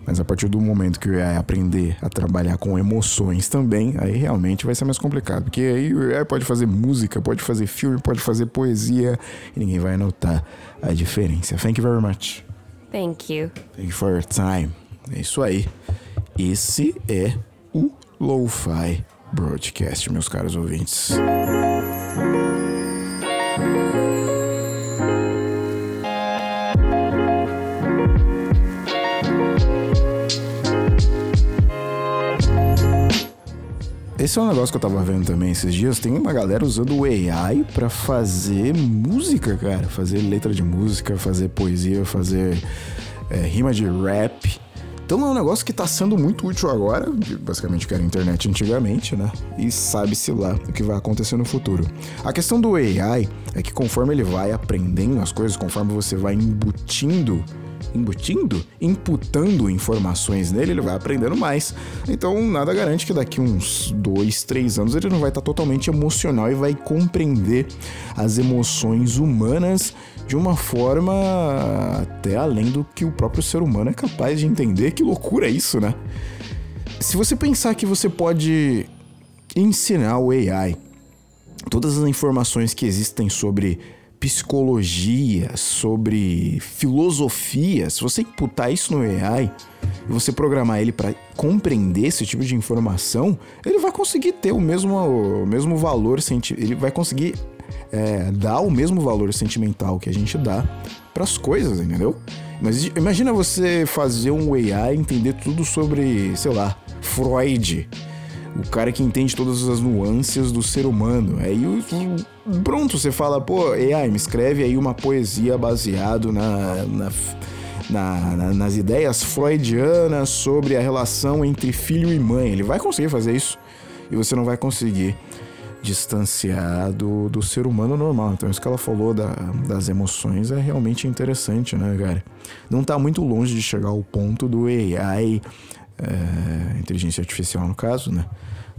Mas a partir do momento que o AI aprender a trabalhar com emoções também, aí realmente vai ser mais complicado. Porque aí o AI pode fazer música, pode fazer filme, pode fazer poesia e ninguém vai notar a diferença. Thank you very much. Thank you. Thank you for your time. É isso aí. Esse é o Lo-Fi Broadcast, meus caros ouvintes. Esse é um negócio que eu tava vendo também esses dias. Tem uma galera usando o AI para fazer música, cara. Fazer letra de música, fazer poesia, fazer é, rima de rap. Então é um negócio que tá sendo muito útil agora, basicamente que era internet antigamente, né? E sabe-se lá o que vai acontecer no futuro. A questão do AI é que conforme ele vai aprendendo as coisas, conforme você vai embutindo embutindo, imputando informações nele, ele vai aprendendo mais. Então, nada garante que daqui uns dois, três anos ele não vai estar totalmente emocional e vai compreender as emoções humanas de uma forma até além do que o próprio ser humano é capaz de entender. Que loucura é isso, né? Se você pensar que você pode ensinar o AI todas as informações que existem sobre psicologia, sobre filosofia, se você imputar isso no AI e você programar ele para compreender esse tipo de informação, ele vai conseguir ter o mesmo, o mesmo valor, ele vai conseguir é, dar o mesmo valor sentimental que a gente dá para as coisas, entendeu? Mas imagina você fazer um AI entender tudo sobre, sei lá, Freud o cara que entende todas as nuances do ser humano. Aí pronto, você fala, pô, AI, me escreve aí uma poesia baseado na, na, na, nas ideias freudianas sobre a relação entre filho e mãe. Ele vai conseguir fazer isso e você não vai conseguir distanciar do, do ser humano normal. Então, isso que ela falou da, das emoções é realmente interessante, né, cara? Não tá muito longe de chegar ao ponto do AI é, inteligência artificial no caso, né?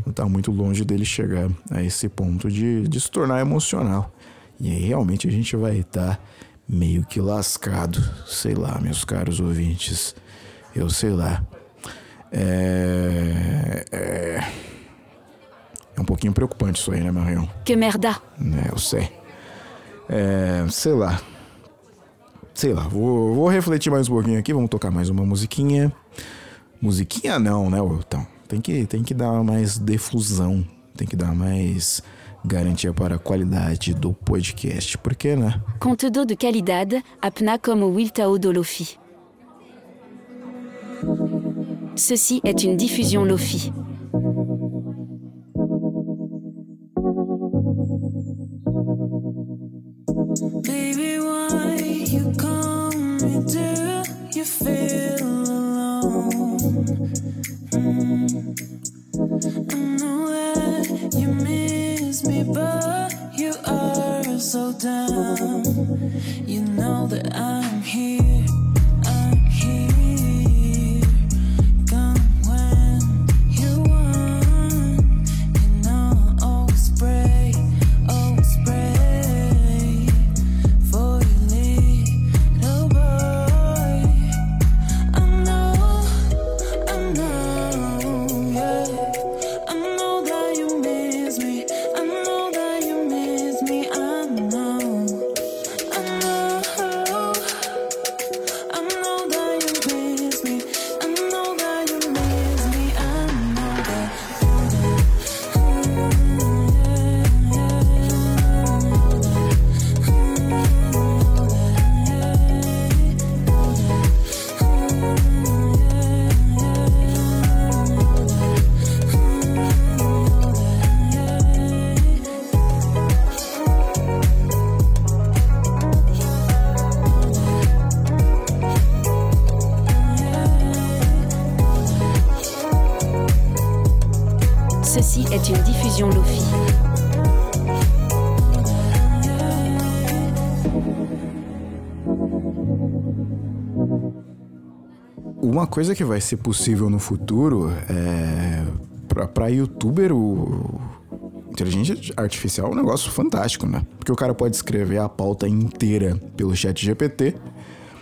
Não está muito longe dele chegar a esse ponto de, de se tornar emocional. E aí realmente a gente vai estar tá meio que lascado. Sei lá, meus caros ouvintes. Eu sei lá. É, é, é um pouquinho preocupante isso aí, né, Marion? Que merda! É, eu sei. É, sei lá. Sei lá, vou, vou refletir mais um pouquinho aqui, vamos tocar mais uma musiquinha. Musiquinha não, né, Wilton? Tem que, tem que dar mais defusão, tem que dar mais garantia para a qualidade do podcast, porque, né? Conteúdo de qualidade, apna como Wiltao do Lofi. Ceci est une diffusion Lofi. Uma coisa que vai ser possível no futuro é. Pra, pra youtuber, o. Inteligência artificial é um negócio fantástico, né? Porque o cara pode escrever a pauta inteira pelo chat GPT.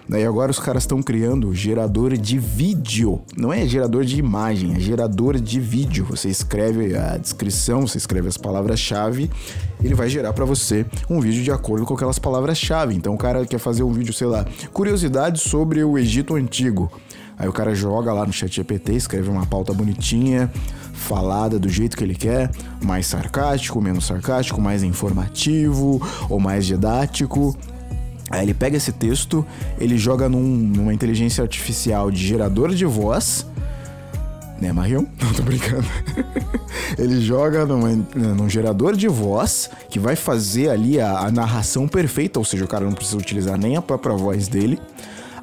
Daí agora os caras estão criando gerador de vídeo. Não é gerador de imagem, é gerador de vídeo. Você escreve a descrição, você escreve as palavras-chave, ele vai gerar para você um vídeo de acordo com aquelas palavras-chave. Então o cara quer fazer um vídeo, sei lá, curiosidades sobre o Egito Antigo. Aí o cara joga lá no chat GPT, escreve uma pauta bonitinha, falada do jeito que ele quer, mais sarcástico, menos sarcástico, mais informativo ou mais didático. Aí ele pega esse texto, ele joga num, numa inteligência artificial de gerador de voz. Né, Marion? Não, tô brincando. ele joga numa, num gerador de voz que vai fazer ali a, a narração perfeita, ou seja, o cara não precisa utilizar nem a própria voz dele.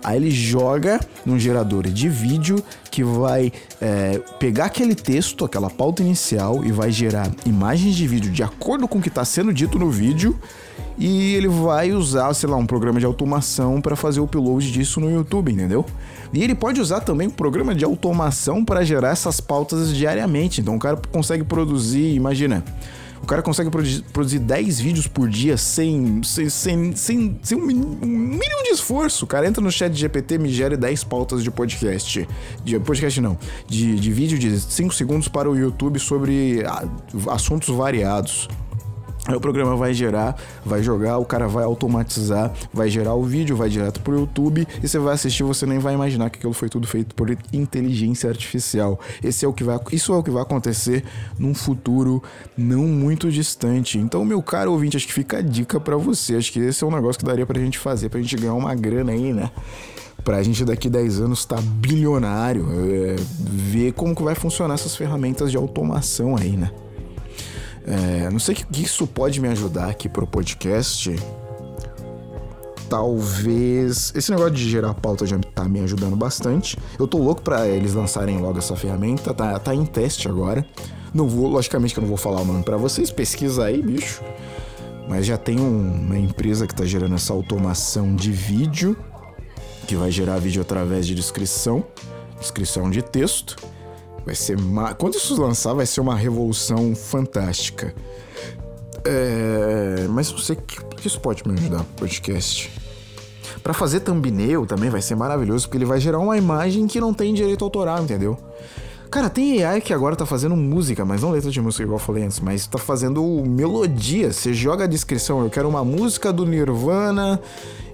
Aí ele joga num gerador de vídeo que vai é, pegar aquele texto, aquela pauta inicial e vai gerar imagens de vídeo de acordo com o que está sendo dito no vídeo. E ele vai usar, sei lá, um programa de automação para fazer o upload disso no YouTube, entendeu? E ele pode usar também um programa de automação para gerar essas pautas diariamente. Então o cara consegue produzir, imagina, o cara consegue produzir 10 vídeos por dia sem, sem, sem, sem, sem um, mínimo de esforço. O cara entra no chat GPT me gera 10 pautas de podcast. De podcast não. De, de vídeo de 5 segundos para o YouTube sobre assuntos variados. Aí o programa vai gerar, vai jogar, o cara vai automatizar, vai gerar o vídeo, vai direto pro YouTube e você vai assistir, você nem vai imaginar que aquilo foi tudo feito por inteligência artificial. Esse é o que vai, isso é o que vai acontecer num futuro não muito distante. Então, meu caro ouvinte, acho que fica a dica para você. Acho que esse é um negócio que daria pra gente fazer, pra gente ganhar uma grana aí, né? Pra gente daqui 10 anos estar tá bilionário, é, ver como que vai funcionar essas ferramentas de automação aí, né? É, não sei o que isso pode me ajudar aqui pro podcast. Talvez. Esse negócio de gerar pauta já tá me ajudando bastante. Eu tô louco pra eles lançarem logo essa ferramenta. Tá, tá em teste agora. Não vou, logicamente que eu não vou falar o nome pra vocês. Pesquisa aí, bicho. Mas já tem uma empresa que tá gerando essa automação de vídeo. Que vai gerar vídeo através de descrição. Descrição de texto. Vai ser. Ma... Quando isso lançar, vai ser uma revolução fantástica. É... Mas não sei que isso pode me ajudar podcast. Para fazer thumbnail também vai ser maravilhoso, porque ele vai gerar uma imagem que não tem direito autoral, entendeu? Cara, tem AI que agora tá fazendo música, mas não letra de música igual eu falei antes, mas tá fazendo melodia. Você joga a descrição, eu quero uma música do Nirvana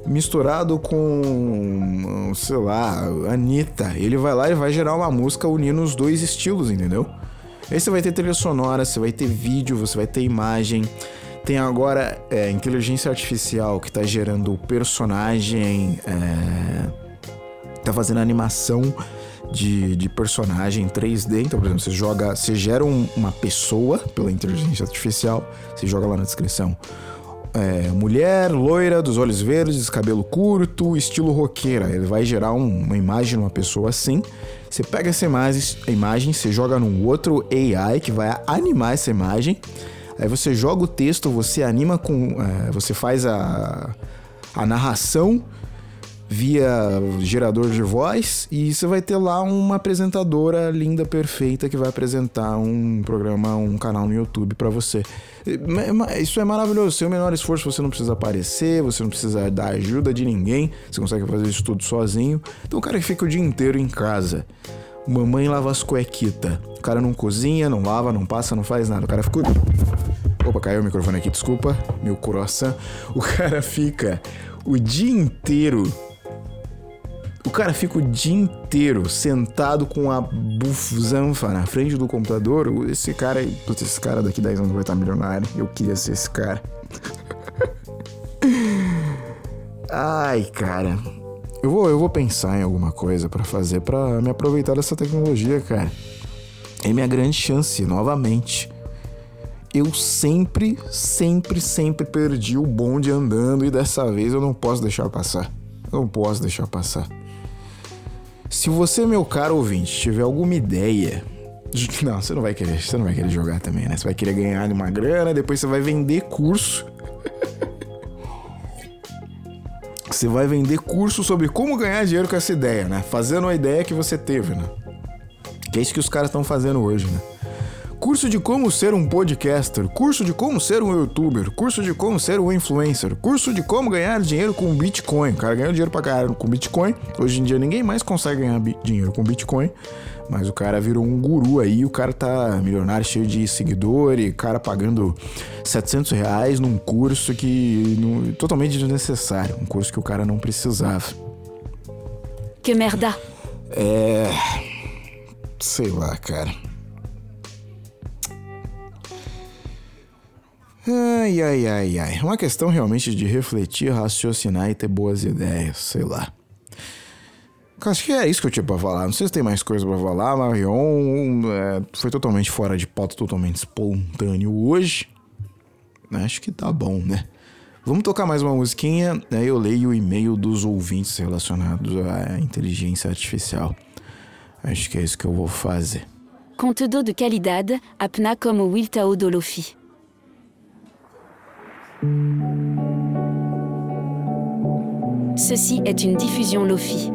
misturado com, sei lá, Anitta. Ele vai lá e vai gerar uma música unindo os dois estilos, entendeu? Aí você vai ter trilha sonora, você vai ter vídeo, você vai ter imagem. Tem agora é, inteligência artificial que tá gerando personagem. É, tá fazendo animação de, de personagem 3D. Então, por exemplo, você joga. Você gera um, uma pessoa pela inteligência artificial, você joga lá na descrição é, mulher, loira, dos olhos verdes, cabelo curto, estilo roqueira. Ele vai gerar um, uma imagem de uma pessoa assim. Você pega essa imagem, a imagem, você joga num outro AI que vai animar essa imagem. Aí você joga o texto, você anima com. É, você faz a, a narração via gerador de voz e você vai ter lá uma apresentadora linda, perfeita que vai apresentar um programa, um canal no YouTube para você. Isso é maravilhoso. Sem o menor esforço, você não precisa aparecer, você não precisa dar ajuda de ninguém, você consegue fazer isso tudo sozinho. Então, o cara que fica o dia inteiro em casa. Mamãe lava as cuequitas. O cara não cozinha, não lava, não passa, não faz nada. O cara fica. Opa, caiu o microfone aqui, desculpa. Meu croissant. O cara fica o dia inteiro o cara fica o dia inteiro sentado com a bufzanfa na frente do computador. Esse cara, putz, esse cara daqui 10 anos vai estar milionário. Eu queria ser esse cara. Ai, cara. Eu vou, eu vou pensar em alguma coisa para fazer para me aproveitar dessa tecnologia, cara. É minha grande chance, novamente. Eu sempre, sempre, sempre perdi o bonde andando e dessa vez eu não posso deixar passar. Não posso deixar passar. Se você, meu caro ouvinte, tiver alguma ideia Não, você não vai querer, você não vai querer jogar também, né? Você vai querer ganhar uma grana, depois você vai vender curso. Você vai vender curso sobre como ganhar dinheiro com essa ideia, né? Fazendo a ideia que você teve, né? Que é isso que os caras estão fazendo hoje, né? Curso de como ser um podcaster, curso de como ser um youtuber, curso de como ser um influencer, curso de como ganhar dinheiro com Bitcoin. O cara ganhou dinheiro pra caralho com Bitcoin. Hoje em dia ninguém mais consegue ganhar dinheiro com Bitcoin. Mas o cara virou um guru aí, o cara tá milionário, cheio de seguidores, o cara pagando 700 reais num curso que totalmente desnecessário, um curso que o cara não precisava. Que merda! É. Sei lá, cara. Ai, ai, ai, ai. Uma questão realmente de refletir, raciocinar e ter boas ideias, sei lá. Acho que é isso que eu tinha pra falar. Não sei se tem mais coisa pra falar. Marion é, foi totalmente fora de pauta, totalmente espontâneo hoje. Acho que tá bom, né? Vamos tocar mais uma musiquinha, aí né? eu leio o e-mail dos ouvintes relacionados à inteligência artificial. Acho que é isso que eu vou fazer. Conteúdo de qualidade, apna como Wiltao Dolofi. Ceci est une diffusion Lofi.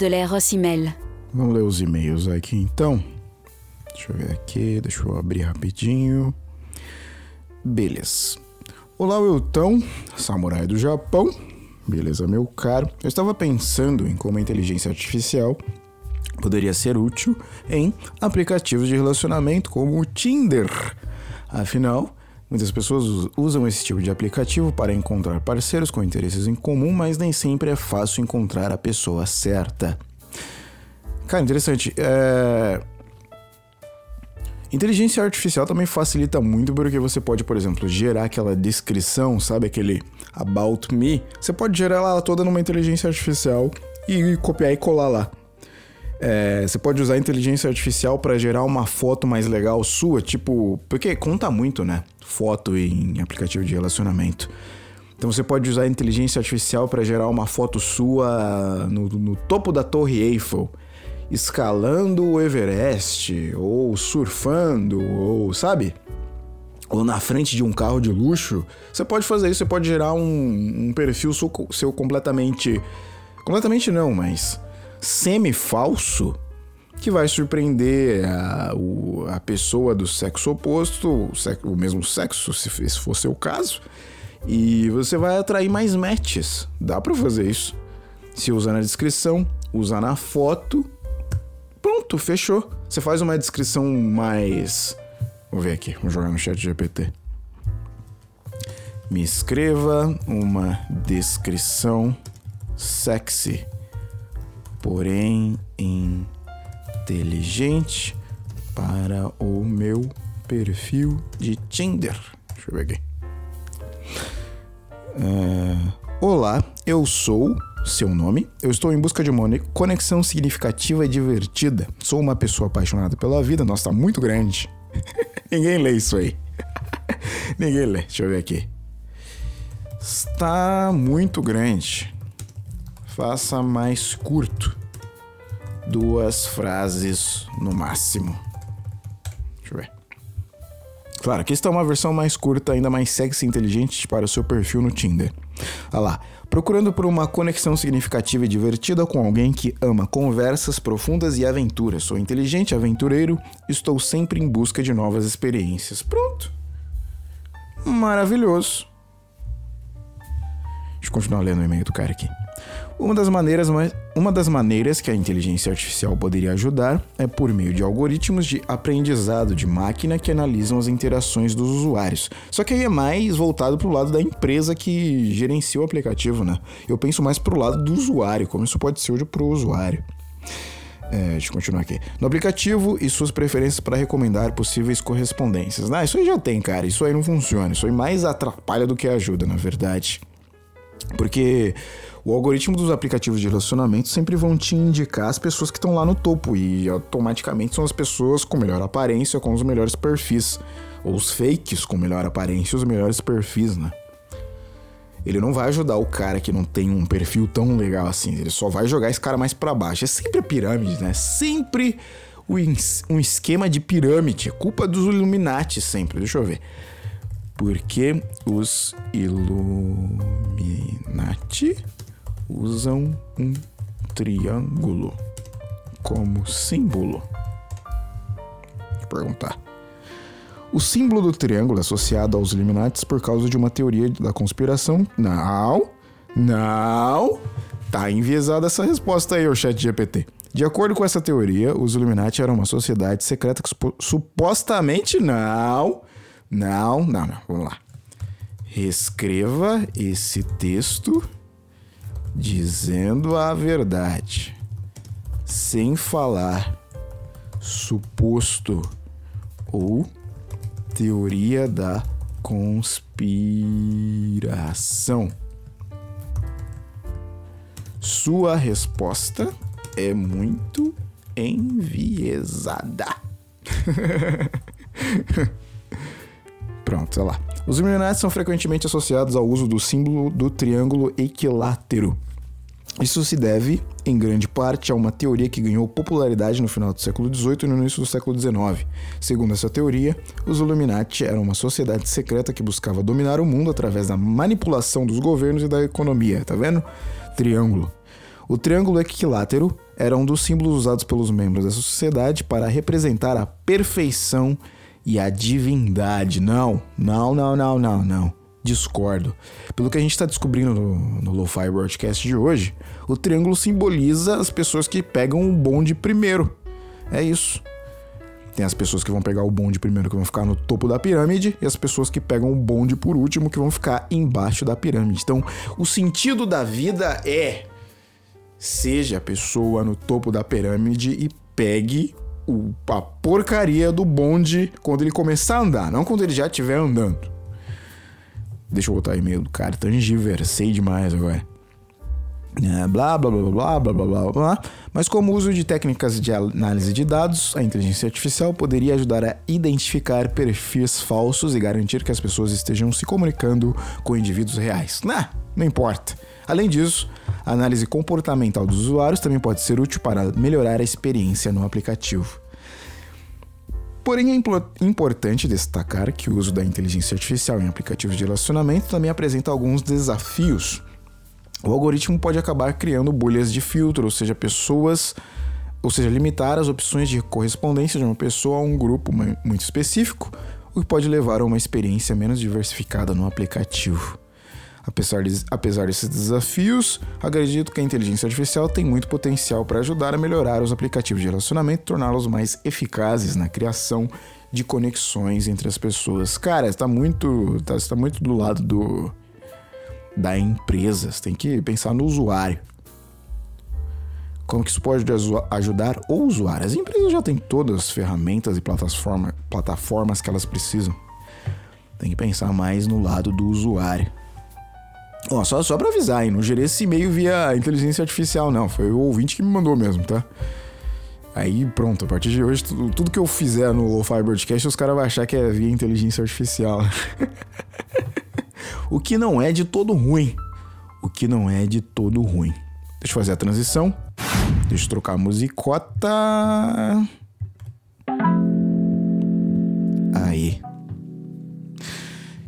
De l'air email. Vamos ler os e-mails aqui então. Deixa eu ver aqui, deixa eu abrir rapidinho. Beleza. Olá, Wilton, samurai do Japão. Beleza, meu caro? Eu estava pensando em como a inteligência artificial poderia ser útil em aplicativos de relacionamento como o Tinder. Afinal, muitas pessoas usam esse tipo de aplicativo para encontrar parceiros com interesses em comum, mas nem sempre é fácil encontrar a pessoa certa. Cara, interessante. É... Inteligência artificial também facilita muito porque você pode, por exemplo, gerar aquela descrição, sabe? Aquele about me. Você pode gerar ela toda numa inteligência artificial e copiar e colar lá. É, você pode usar inteligência artificial para gerar uma foto mais legal sua, tipo. Porque conta muito, né? Foto em aplicativo de relacionamento. Então você pode usar inteligência artificial para gerar uma foto sua no, no topo da Torre Eiffel escalando o Everest, ou surfando, ou sabe? Ou na frente de um carro de luxo, você pode fazer isso, você pode gerar um, um perfil seu, seu completamente. Completamente não, mas semi-falso que vai surpreender a, a pessoa do sexo oposto, o, sexo, o mesmo sexo, se, se for seu caso, e você vai atrair mais matches. Dá para fazer isso. Se usar na descrição, usar na foto Pronto, fechou. Você faz uma descrição mais. Vou ver aqui, vou jogar no chat GPT. Me escreva uma descrição sexy, porém inteligente para o meu perfil de Tinder. Deixa eu ver aqui. Uh, olá, eu sou seu nome. Eu estou em busca de uma conexão significativa e divertida. Sou uma pessoa apaixonada pela vida. Nossa, tá muito grande. Ninguém lê isso aí. Ninguém lê. Deixa eu ver aqui. Está muito grande. Faça mais curto. Duas frases no máximo. Deixa eu ver. Claro, aqui está uma versão mais curta, ainda mais sexy e inteligente para o seu perfil no Tinder. Olha lá. Procurando por uma conexão significativa e divertida com alguém que ama conversas profundas e aventuras. Sou inteligente, aventureiro, estou sempre em busca de novas experiências. Pronto. Maravilhoso. Deixa eu continuar lendo o e-mail do cara aqui. Uma das, maneiras, uma das maneiras que a inteligência artificial poderia ajudar é por meio de algoritmos de aprendizado de máquina que analisam as interações dos usuários. Só que aí é mais voltado para o lado da empresa que gerencia o aplicativo, né? Eu penso mais para o lado do usuário, como isso pode ser hoje para o usuário. É, deixa eu continuar aqui. No aplicativo e suas preferências para recomendar possíveis correspondências. Ah, isso aí já tem, cara. Isso aí não funciona. Isso aí mais atrapalha do que ajuda, na verdade. Porque o algoritmo dos aplicativos de relacionamento sempre vão te indicar as pessoas que estão lá no topo e automaticamente são as pessoas com melhor aparência, com os melhores perfis, ou os fakes com melhor aparência os melhores perfis, né? Ele não vai ajudar o cara que não tem um perfil tão legal assim, ele só vai jogar esse cara mais para baixo. É sempre a pirâmide, né? Sempre um esquema de pirâmide, é culpa dos Illuminati sempre. Deixa eu ver. Porque os Illuminati usam um triângulo como símbolo? Perguntar. O símbolo do triângulo é associado aos Illuminati por causa de uma teoria da conspiração? Não, não. Tá enviesada essa resposta aí, o chat GPT. De acordo com essa teoria, os Illuminati eram uma sociedade secreta que supostamente não. Não, não, não. Vamos lá. Reescreva esse texto dizendo a verdade, sem falar suposto ou teoria da conspiração. Sua resposta é muito enviesada. Pronto, sei lá. Os Illuminati são frequentemente associados ao uso do símbolo do triângulo equilátero. Isso se deve, em grande parte, a uma teoria que ganhou popularidade no final do século XVIII e no início do século XIX. Segundo essa teoria, os Illuminati eram uma sociedade secreta que buscava dominar o mundo através da manipulação dos governos e da economia. Tá vendo? Triângulo. O triângulo equilátero era um dos símbolos usados pelos membros dessa sociedade para representar a perfeição e a divindade. Não, não, não, não, não, não. discordo. Pelo que a gente está descobrindo no, no Lo-Fi Broadcast de hoje, o triângulo simboliza as pessoas que pegam o bonde primeiro. É isso. Tem as pessoas que vão pegar o bonde primeiro, que vão ficar no topo da pirâmide, e as pessoas que pegam o bonde por último, que vão ficar embaixo da pirâmide. Então, o sentido da vida é: seja a pessoa no topo da pirâmide e pegue o, a porcaria do bonde quando ele começar a andar, não quando ele já estiver andando. Deixa eu botar o e-mail do cara, tangiversei demais agora. É, blá, blá, blá, blá, blá, blá, blá, Mas como o uso de técnicas de análise de dados, a inteligência artificial poderia ajudar a identificar perfis falsos e garantir que as pessoas estejam se comunicando com indivíduos reais. Né? Não importa. Além disso, a análise comportamental dos usuários também pode ser útil para melhorar a experiência no aplicativo. Porém, é importante destacar que o uso da inteligência artificial em aplicativos de relacionamento também apresenta alguns desafios. O algoritmo pode acabar criando bolhas de filtro, ou seja, pessoas, ou seja, limitar as opções de correspondência de uma pessoa a um grupo muito específico, o que pode levar a uma experiência menos diversificada no aplicativo. Apesar, de, apesar desses desafios, acredito que a inteligência artificial tem muito potencial para ajudar a melhorar os aplicativos de relacionamento e torná-los mais eficazes na criação de conexões entre as pessoas. Cara, está muito, tá, está muito do lado do da empresa. Você tem que pensar no usuário. Como que isso pode ajudar o usuário? As empresas já têm todas as ferramentas e plataforma, plataformas que elas precisam. Tem que pensar mais no lado do usuário. Ó, só, só pra avisar, hein? Não gerei esse e-mail via inteligência artificial, não. Foi o ouvinte que me mandou mesmo, tá? Aí pronto, a partir de hoje, tudo, tudo que eu fizer no Lo-Fi Broadcast, os caras vão achar que é via inteligência artificial. o que não é de todo ruim. O que não é de todo ruim. Deixa eu fazer a transição. Deixa eu trocar a musicota. Aí.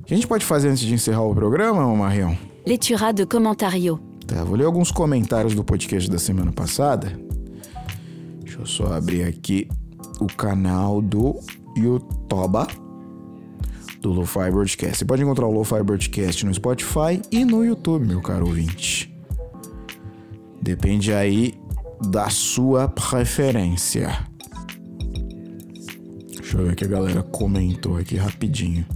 O que a gente pode fazer antes de encerrar o programa, Marião? Leitura de commentario. Tá, vou ler alguns comentários do podcast da semana passada. Deixa eu só abrir aqui o canal do YouTube do Lo-Fi Broadcast. Você pode encontrar o Lo-Fi Broadcast no Spotify e no YouTube, meu caro ouvinte. Depende aí da sua preferência. Deixa eu ver o que a galera comentou aqui rapidinho.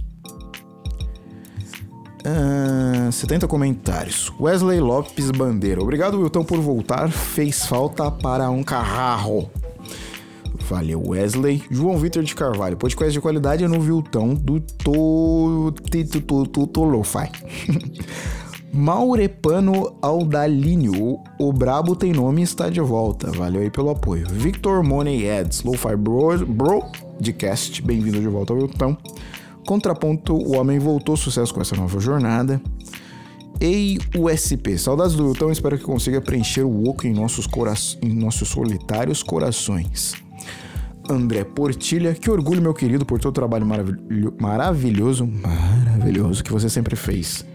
70 ah, comentários. Wesley Lopes Bandeira. Obrigado, Wilton, por voltar. Fez falta para um carro. Valeu, Wesley. João Vitor de Carvalho. Podcast de qualidade é no Viltão do Tolofai. Maurepano Aldalínio. O Brabo tem nome e está de volta. Valeu aí pelo apoio. Victor Money Ads. Lo-Fi Bro, Bro de Cast. Bem-vindo de volta ao Viltão. Contraponto, o homem voltou sucesso com essa nova jornada. Ei USP, saudades do Wilton, espero que consiga preencher o oco em nossos, cora em nossos solitários corações. André Portilha, que orgulho, meu querido, por todo o trabalho maravilho maravilhoso, maravilhoso que você sempre fez.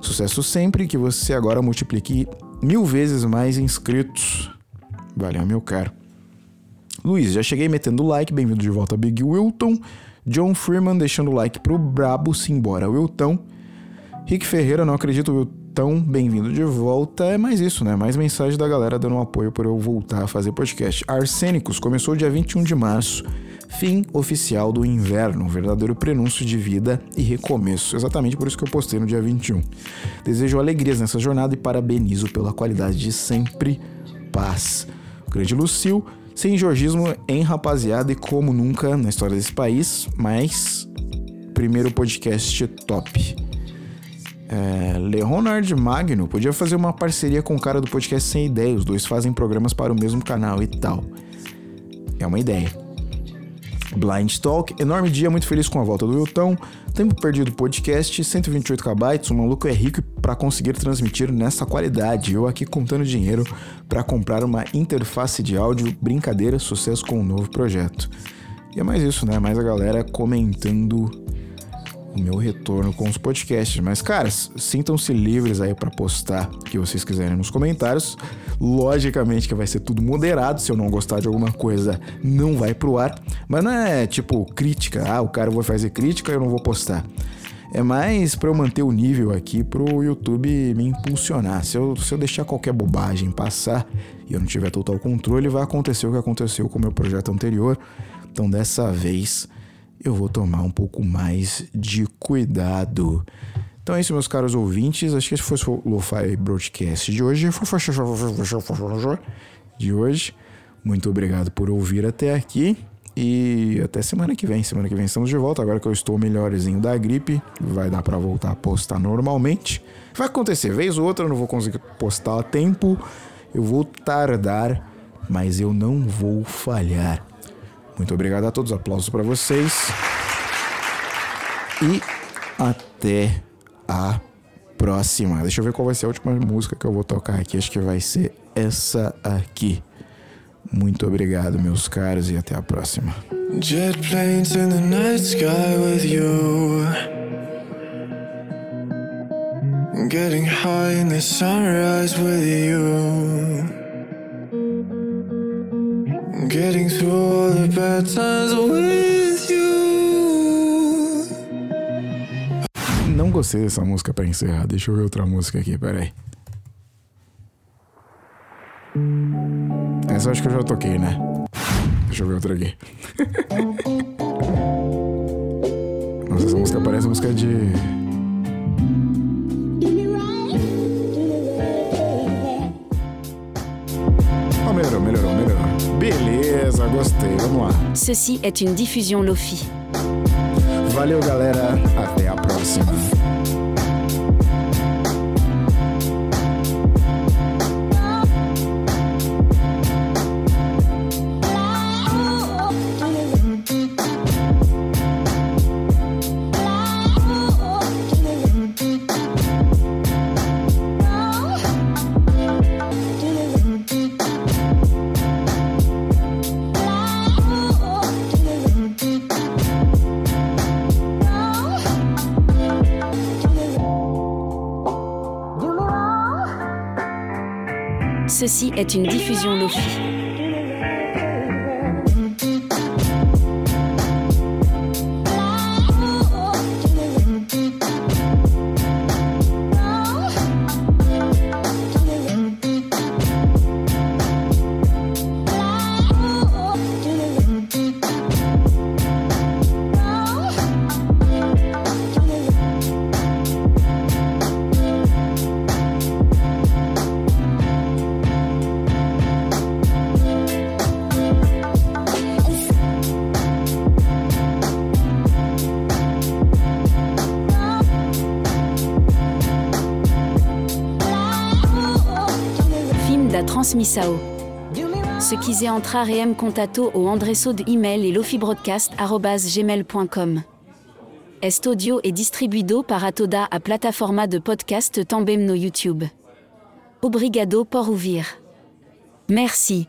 Sucesso sempre, que você agora multiplique mil vezes mais inscritos. Valeu, meu caro. Luiz, já cheguei metendo like, bem-vindo de volta a Big Wilton. John Freeman deixando o like pro brabo simbora Wilton. Rick Ferreira, não acredito, Wilton, bem-vindo de volta. É mais isso, né? Mais mensagem da galera dando um apoio para eu voltar a fazer podcast. Arsênicos começou dia 21 de março. Fim oficial do inverno, um verdadeiro prenúncio de vida e recomeço. Exatamente por isso que eu postei no dia 21. Desejo alegrias nessa jornada e parabenizo pela qualidade de sempre. Paz. O grande Lucil sem jorgismo em rapaziada e como nunca na história desse país, mas primeiro podcast top. É, Leonard Magno podia fazer uma parceria com o cara do podcast Sem Ideia, os dois fazem programas para o mesmo canal e tal. É uma ideia. Blind Talk, enorme dia, muito feliz com a volta do Wilton. Tempo perdido podcast, 128 KB, o maluco é rico para conseguir transmitir nessa qualidade. Eu aqui contando dinheiro para comprar uma interface de áudio, brincadeira, sucesso com um novo projeto. E é mais isso, né? Mais a galera comentando o meu retorno com os podcasts. Mas, caras, sintam-se livres aí para postar o que vocês quiserem nos comentários. Logicamente que vai ser tudo moderado. Se eu não gostar de alguma coisa, não vai pro ar. Mas não é tipo crítica. Ah, o cara vai fazer crítica, eu não vou postar. é mais para eu manter o nível aqui pro YouTube me impulsionar. Se eu, se eu deixar qualquer bobagem passar e eu não tiver total controle, vai acontecer o que aconteceu com o meu projeto anterior. Então dessa vez eu vou tomar um pouco mais de cuidado. Então é isso, meus caros ouvintes. Acho que esse foi o Lo-Fi Broadcast de hoje. De hoje. Muito obrigado por ouvir até aqui. E até semana que vem. Semana que vem estamos de volta. Agora que eu estou melhorzinho da gripe, vai dar para voltar a postar normalmente. Vai acontecer, vez ou outra eu não vou conseguir postar a tempo. Eu vou tardar, mas eu não vou falhar. Muito obrigado a todos, aplausos para vocês. E até a próxima. Deixa eu ver qual vai ser a última música que eu vou tocar aqui. Acho que vai ser essa aqui. Muito obrigado, meus caros, e até a próxima. Jet planes in the night sky with you. Getting high in the sunrise with you. Getting through all the bad times with you. Não gostei dessa música para encerrar. Deixa eu ver outra música aqui, peraí. Essa eu acho que eu já toquei, né? Deixa eu ver outra aqui. Nossa, essa música parece música de. Gostei. Vamos lá. Ceci est une diffusion Lofi. Valeu, galera. Até a próxima. Est une diffusion Lofi. Transmissao. Ce qui est entra reem contato au andresso de email et lofibroadcast.gmail.com. Est audio et distribuido par Atoda à plataforma de podcast Tambem no YouTube. Obrigado por ouvir. Merci.